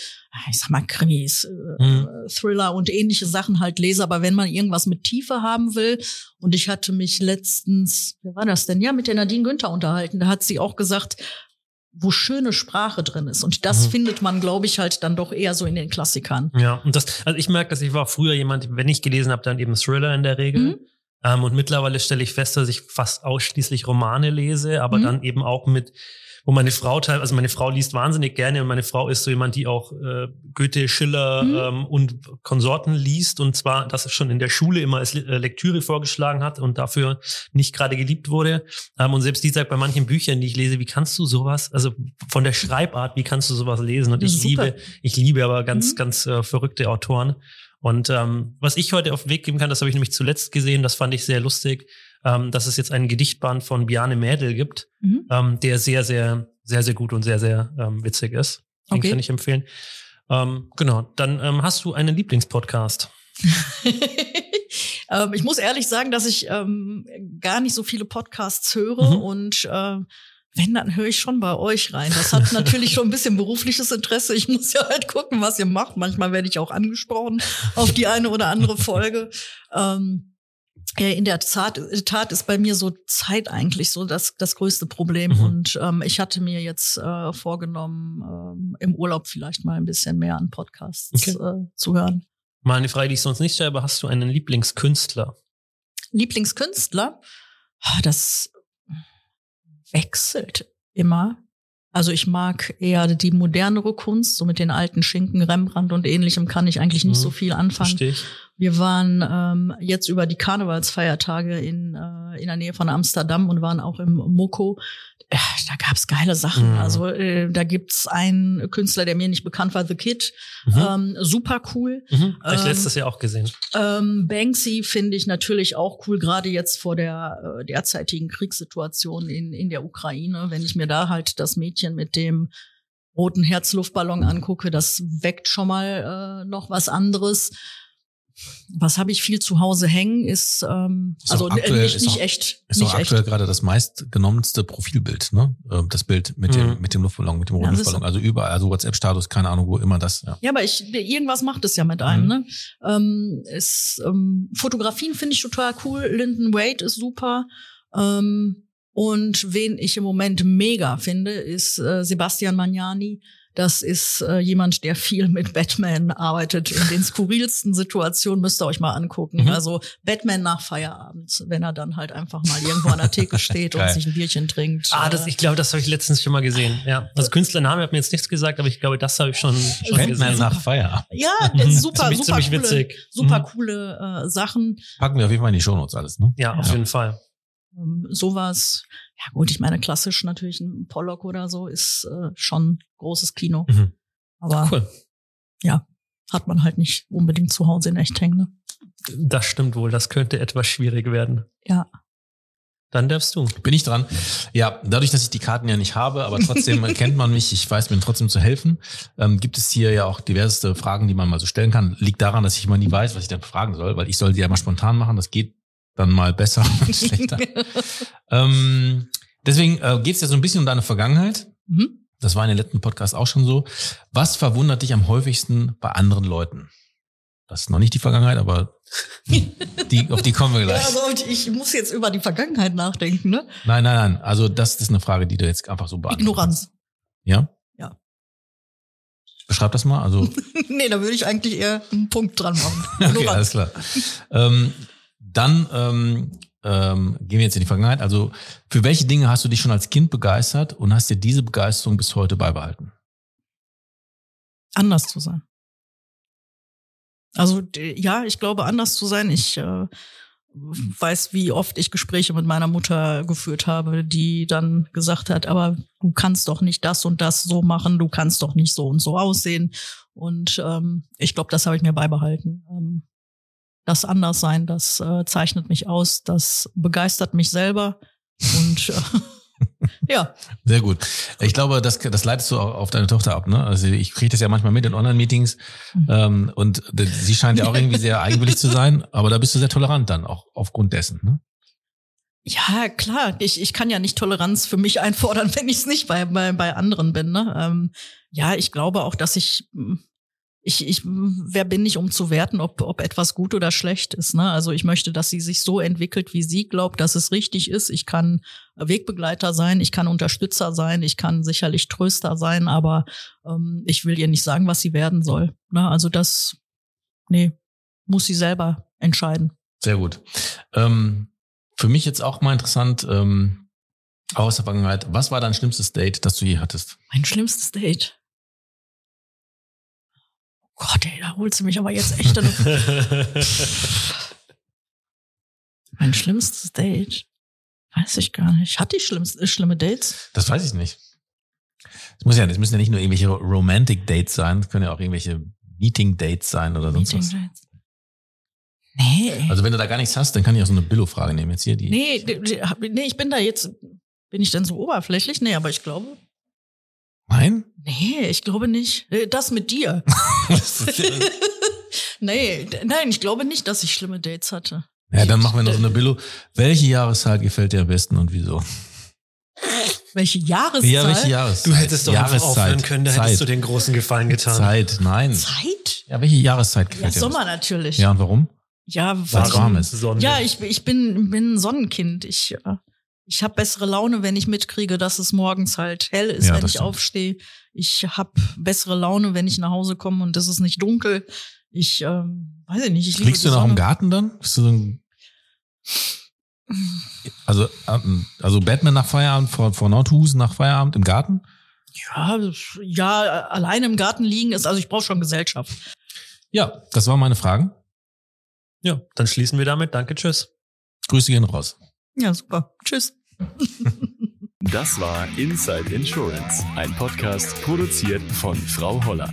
ich sag mal, Krimis, äh, Mhm. Thriller und ähnliche Sachen halt lese. Aber wenn man irgendwas mit Tiefe haben will, und ich hatte mich letztens, wer war das denn? Ja, mit der Nadine Günther unterhalten. Da hat sie auch gesagt, wo schöne Sprache drin ist. Und das Mhm. findet man, glaube ich, halt dann doch eher so in den Klassikern. Ja, und das, also ich merke, dass ich war früher jemand, wenn ich gelesen habe, dann eben Thriller in der Regel. Mhm. Ähm, und mittlerweile stelle ich fest, dass ich fast ausschließlich Romane lese, aber Mhm. dann eben auch mit, wo meine Frau teil, also meine Frau liest wahnsinnig gerne und meine Frau ist so jemand, die auch äh, Goethe, Schiller Mhm. ähm, und Konsorten liest und zwar das schon in der Schule immer als äh, Lektüre vorgeschlagen hat und dafür nicht gerade geliebt wurde. Ähm, und selbst die sagt bei manchen Büchern, die ich lese, wie kannst du sowas, also von der Schreibart, wie kannst du sowas lesen? Und ich super. liebe, ich liebe aber ganz, Mhm. ganz äh, verrückte Autoren. Und ähm, was ich heute auf den Weg geben kann, das habe ich nämlich zuletzt gesehen, das fand ich sehr lustig, ähm, dass es jetzt einen Gedichtband von Biane Mädel gibt, Mhm. ähm, der sehr, sehr, sehr, sehr gut und sehr, sehr ähm, witzig ist. Den Okay. kann ich empfehlen. Ähm, genau, dann ähm, hast du einen Lieblingspodcast. ähm, ich muss ehrlich sagen, dass ich gar nicht so viele Podcasts höre Mhm. und äh, wenn, dann höre ich schon bei euch rein. Das hat natürlich schon ein bisschen berufliches Interesse. Ich muss ja halt gucken, was ihr macht. Manchmal werde ich auch angesprochen auf die eine oder andere Folge. Ähm, äh, in der Tat, Tat ist bei mir so Zeit eigentlich so das, das größte Problem. Mhm. Und ähm, ich hatte mir jetzt äh, vorgenommen, ähm, im Urlaub vielleicht mal ein bisschen mehr an Podcasts Okay. äh, zu hören. Mal eine Frage, die ich sonst nicht stelle, aber hast du einen Lieblingskünstler? Lieblingskünstler, Ah, das wechselt immer. Also ich mag eher die modernere Kunst, so mit den alten Schinken, Rembrandt und ähnlichem kann ich eigentlich nicht Mhm. so viel anfangen. Verstehe ich. Wir waren ähm, jetzt über die Karnevalsfeiertage in, äh, in der Nähe von Amsterdam und waren auch im Moko. Da gab's geile Sachen. Mhm. Also äh, da gibt's einen Künstler, der mir nicht bekannt war, The Kid. Mhm. Ähm, super cool. Mhm. Habe ich ähm, letztes Jahr auch gesehen. Ähm, Banksy finde ich natürlich auch cool, gerade jetzt vor der äh, derzeitigen Kriegssituation in, in der Ukraine. Wenn ich mir da halt das Mädchen mit dem roten Herzluftballon angucke, das weckt schon mal äh, noch was anderes. Was habe ich viel zu Hause hängen, ist, ähm, Ist also auch aktuell- nicht, ist nicht auch- echt. Ist nicht auch echt. aktuell gerade das meistgenommenste Profilbild, ne? Ähm, Das Bild mit Mhm. dem, mit dem Luftballon, mit dem roten Ja, ist- Luftballon. Also überall, also WhatsApp-Status, keine Ahnung, wo immer das, ja. Ja, aber ich, irgendwas macht es ja mit einem, Mhm. ne? Ähm, es, ähm, Fotografien finde ich total cool. Lyndon Wade ist super. Ähm, und wen ich im Moment mega finde, ist äh, Sebastian Magnani. Das ist äh, jemand, der viel mit Batman arbeitet. In den skurrilsten Situationen müsst ihr euch mal angucken. Mhm. Also Batman nach Feierabend, wenn er dann halt einfach mal irgendwo an der Theke steht und sich ein Bierchen trinkt. Ah, das, Äh, ich glaube, das habe ich letztens schon mal gesehen. Ja, also Künstlername hat mir jetzt nichts gesagt, aber ich glaube, das habe ich schon, schon Batman gesehen. nach Feierabend. ja, das ist super, Ziemlich- super ziemlich coole, witzig. super Mhm. coole äh, Sachen. Packen wir auf jeden Fall in die Shownotes alles, ne? Ja, auf Ja. jeden Fall. Ähm, sowas, ja gut, ich meine, klassisch natürlich ein Pollock oder so ist äh, schon großes Kino. Mhm. Aber Cool. hat man halt nicht unbedingt zu Hause in echt hängen. Ne? Das stimmt wohl. Das könnte etwas schwierig werden. Ja. Dann darfst du. Bin ich dran? Ja, dadurch, dass ich die Karten ja nicht habe, aber trotzdem kennt man mich, ich weiß mir trotzdem zu helfen, ähm, gibt es hier ja auch diverseste Fragen, die man mal so stellen kann. Liegt daran, dass ich immer nie weiß, was ich dann fragen soll, weil ich soll die ja mal spontan machen. Das geht dann mal besser und schlechter. ähm, deswegen äh, geht es ja so ein bisschen um deine Vergangenheit. mhm. Das war in den letzten Podcast auch schon so. Was verwundert dich am häufigsten bei anderen Leuten? Das ist noch nicht die Vergangenheit, aber die, auf die kommen wir Ja, gleich. also und ich muss jetzt über die Vergangenheit nachdenken, ne? Nein, nein, nein. Also das ist eine Frage, die du jetzt einfach so beantwortest. Ignoranz. Ja? Ja. Beschreib das mal. Also, nee, da würde ich eigentlich eher einen Punkt dran machen. okay, Ignoranz. alles klar. ähm, dann ähm, ähm, gehen wir jetzt in die Vergangenheit. Also für welche Dinge hast du dich schon als Kind begeistert und hast dir diese Begeisterung bis heute beibehalten? Anders zu sein. Also ja, ich glaube, anders zu sein. Ich äh, weiß, wie oft ich Gespräche mit meiner Mutter geführt habe, die dann gesagt hat, aber du kannst doch nicht das und das so machen, du kannst doch nicht so und so aussehen. Und ähm, ich glaube, das habe ich mir beibehalten. Ähm, das Anderssein, das äh, zeichnet mich aus, das begeistert mich selber. Und äh, ja, Sehr gut. Ich glaube, das, das leitest du auch auf deine Tochter ab. Ne? Also ich kriege das ja manchmal mit in Online-Meetings Mhm. ähm, und sie scheint ja auch irgendwie sehr eigenwillig zu sein, aber da bist du sehr tolerant dann, auch aufgrund dessen. Ne? Ja, klar. Ich, ich kann ja nicht Toleranz für mich einfordern, wenn ich es nicht bei, bei, bei anderen bin. Ne? Ähm, ja, ich glaube auch, dass ich, ich, ich, wer bin ich, um zu werten, ob, ob etwas gut oder schlecht ist. Ne? Also ich möchte, dass sie sich so entwickelt, wie sie glaubt, dass es richtig ist. Ich kann Wegbegleiter sein, ich kann Unterstützer sein, ich kann sicherlich Tröster sein, aber ähm, ich will ihr nicht sagen, was sie werden soll. Ne? Also das, nee, muss sie selber entscheiden. Sehr gut. Ähm, für mich jetzt auch mal interessant, ähm, aus der Vergangenheit, was war dein schlimmstes Date, das du je hattest? Mein schlimmstes Date. Gott, ey, da holst du mich aber jetzt echt. mein schlimmstes Date? Weiß ich gar nicht. Hatte ich schlimmste, äh, schlimme Dates? Das weiß ich nicht. Es muss ja, das müssen ja nicht nur irgendwelche Romantic Dates sein, es können ja auch irgendwelche Meeting Dates sein oder sonst Meeting was. Dates? Nee. Also wenn du da gar nichts hast, dann kann ich auch so eine Billo-Frage nehmen jetzt hier. Die, nee, nee, ich bin da jetzt. Bin ich denn so oberflächlich? Nee, aber ich glaube. Nein? Nee, ich glaube nicht. Äh, Das mit dir. nee, nein, ich glaube nicht, dass ich schlimme Dates hatte. ja, dann machen wir noch so eine Billo. Welche Jahreszeit gefällt dir am besten und wieso? Welche Jahreszeit? Ja, welche Jahreszeit? Du hättest doch Jahreszeit. aufhören können, da Zeit. hättest du den großen Gefallen getan. Zeit, nein. Zeit? Ja, welche Jahreszeit Ja, gefällt dir? am Sommer natürlich. Ja, und warum? Ja, Weil warm ist. Sonne. Ja, ich, ich bin, bin ein Sonnenkind. Ich, äh, ich habe bessere Laune, wenn ich mitkriege, dass es morgens halt hell ist, Ja, wenn ich stimmt. aufstehe. Ich habe bessere Laune, wenn ich nach Hause komme und es ist nicht dunkel. Ich ähm, weiß ich nicht. Ich liebe Liegst du noch im. Garten dann? Bist du so ein, also, ähm, also Batman nach Feierabend, vor, vor Nordhusen nach Feierabend im Garten? Ja, ja, alleine im Garten liegen ist, also ich brauche schon Gesellschaft. Ja, das waren meine Fragen. Ja, dann schließen wir damit. Danke, tschüss. Grüße gehen raus. Ja, super. Tschüss. Das war Inside Insurance, ein Podcast produziert von Frau Holler.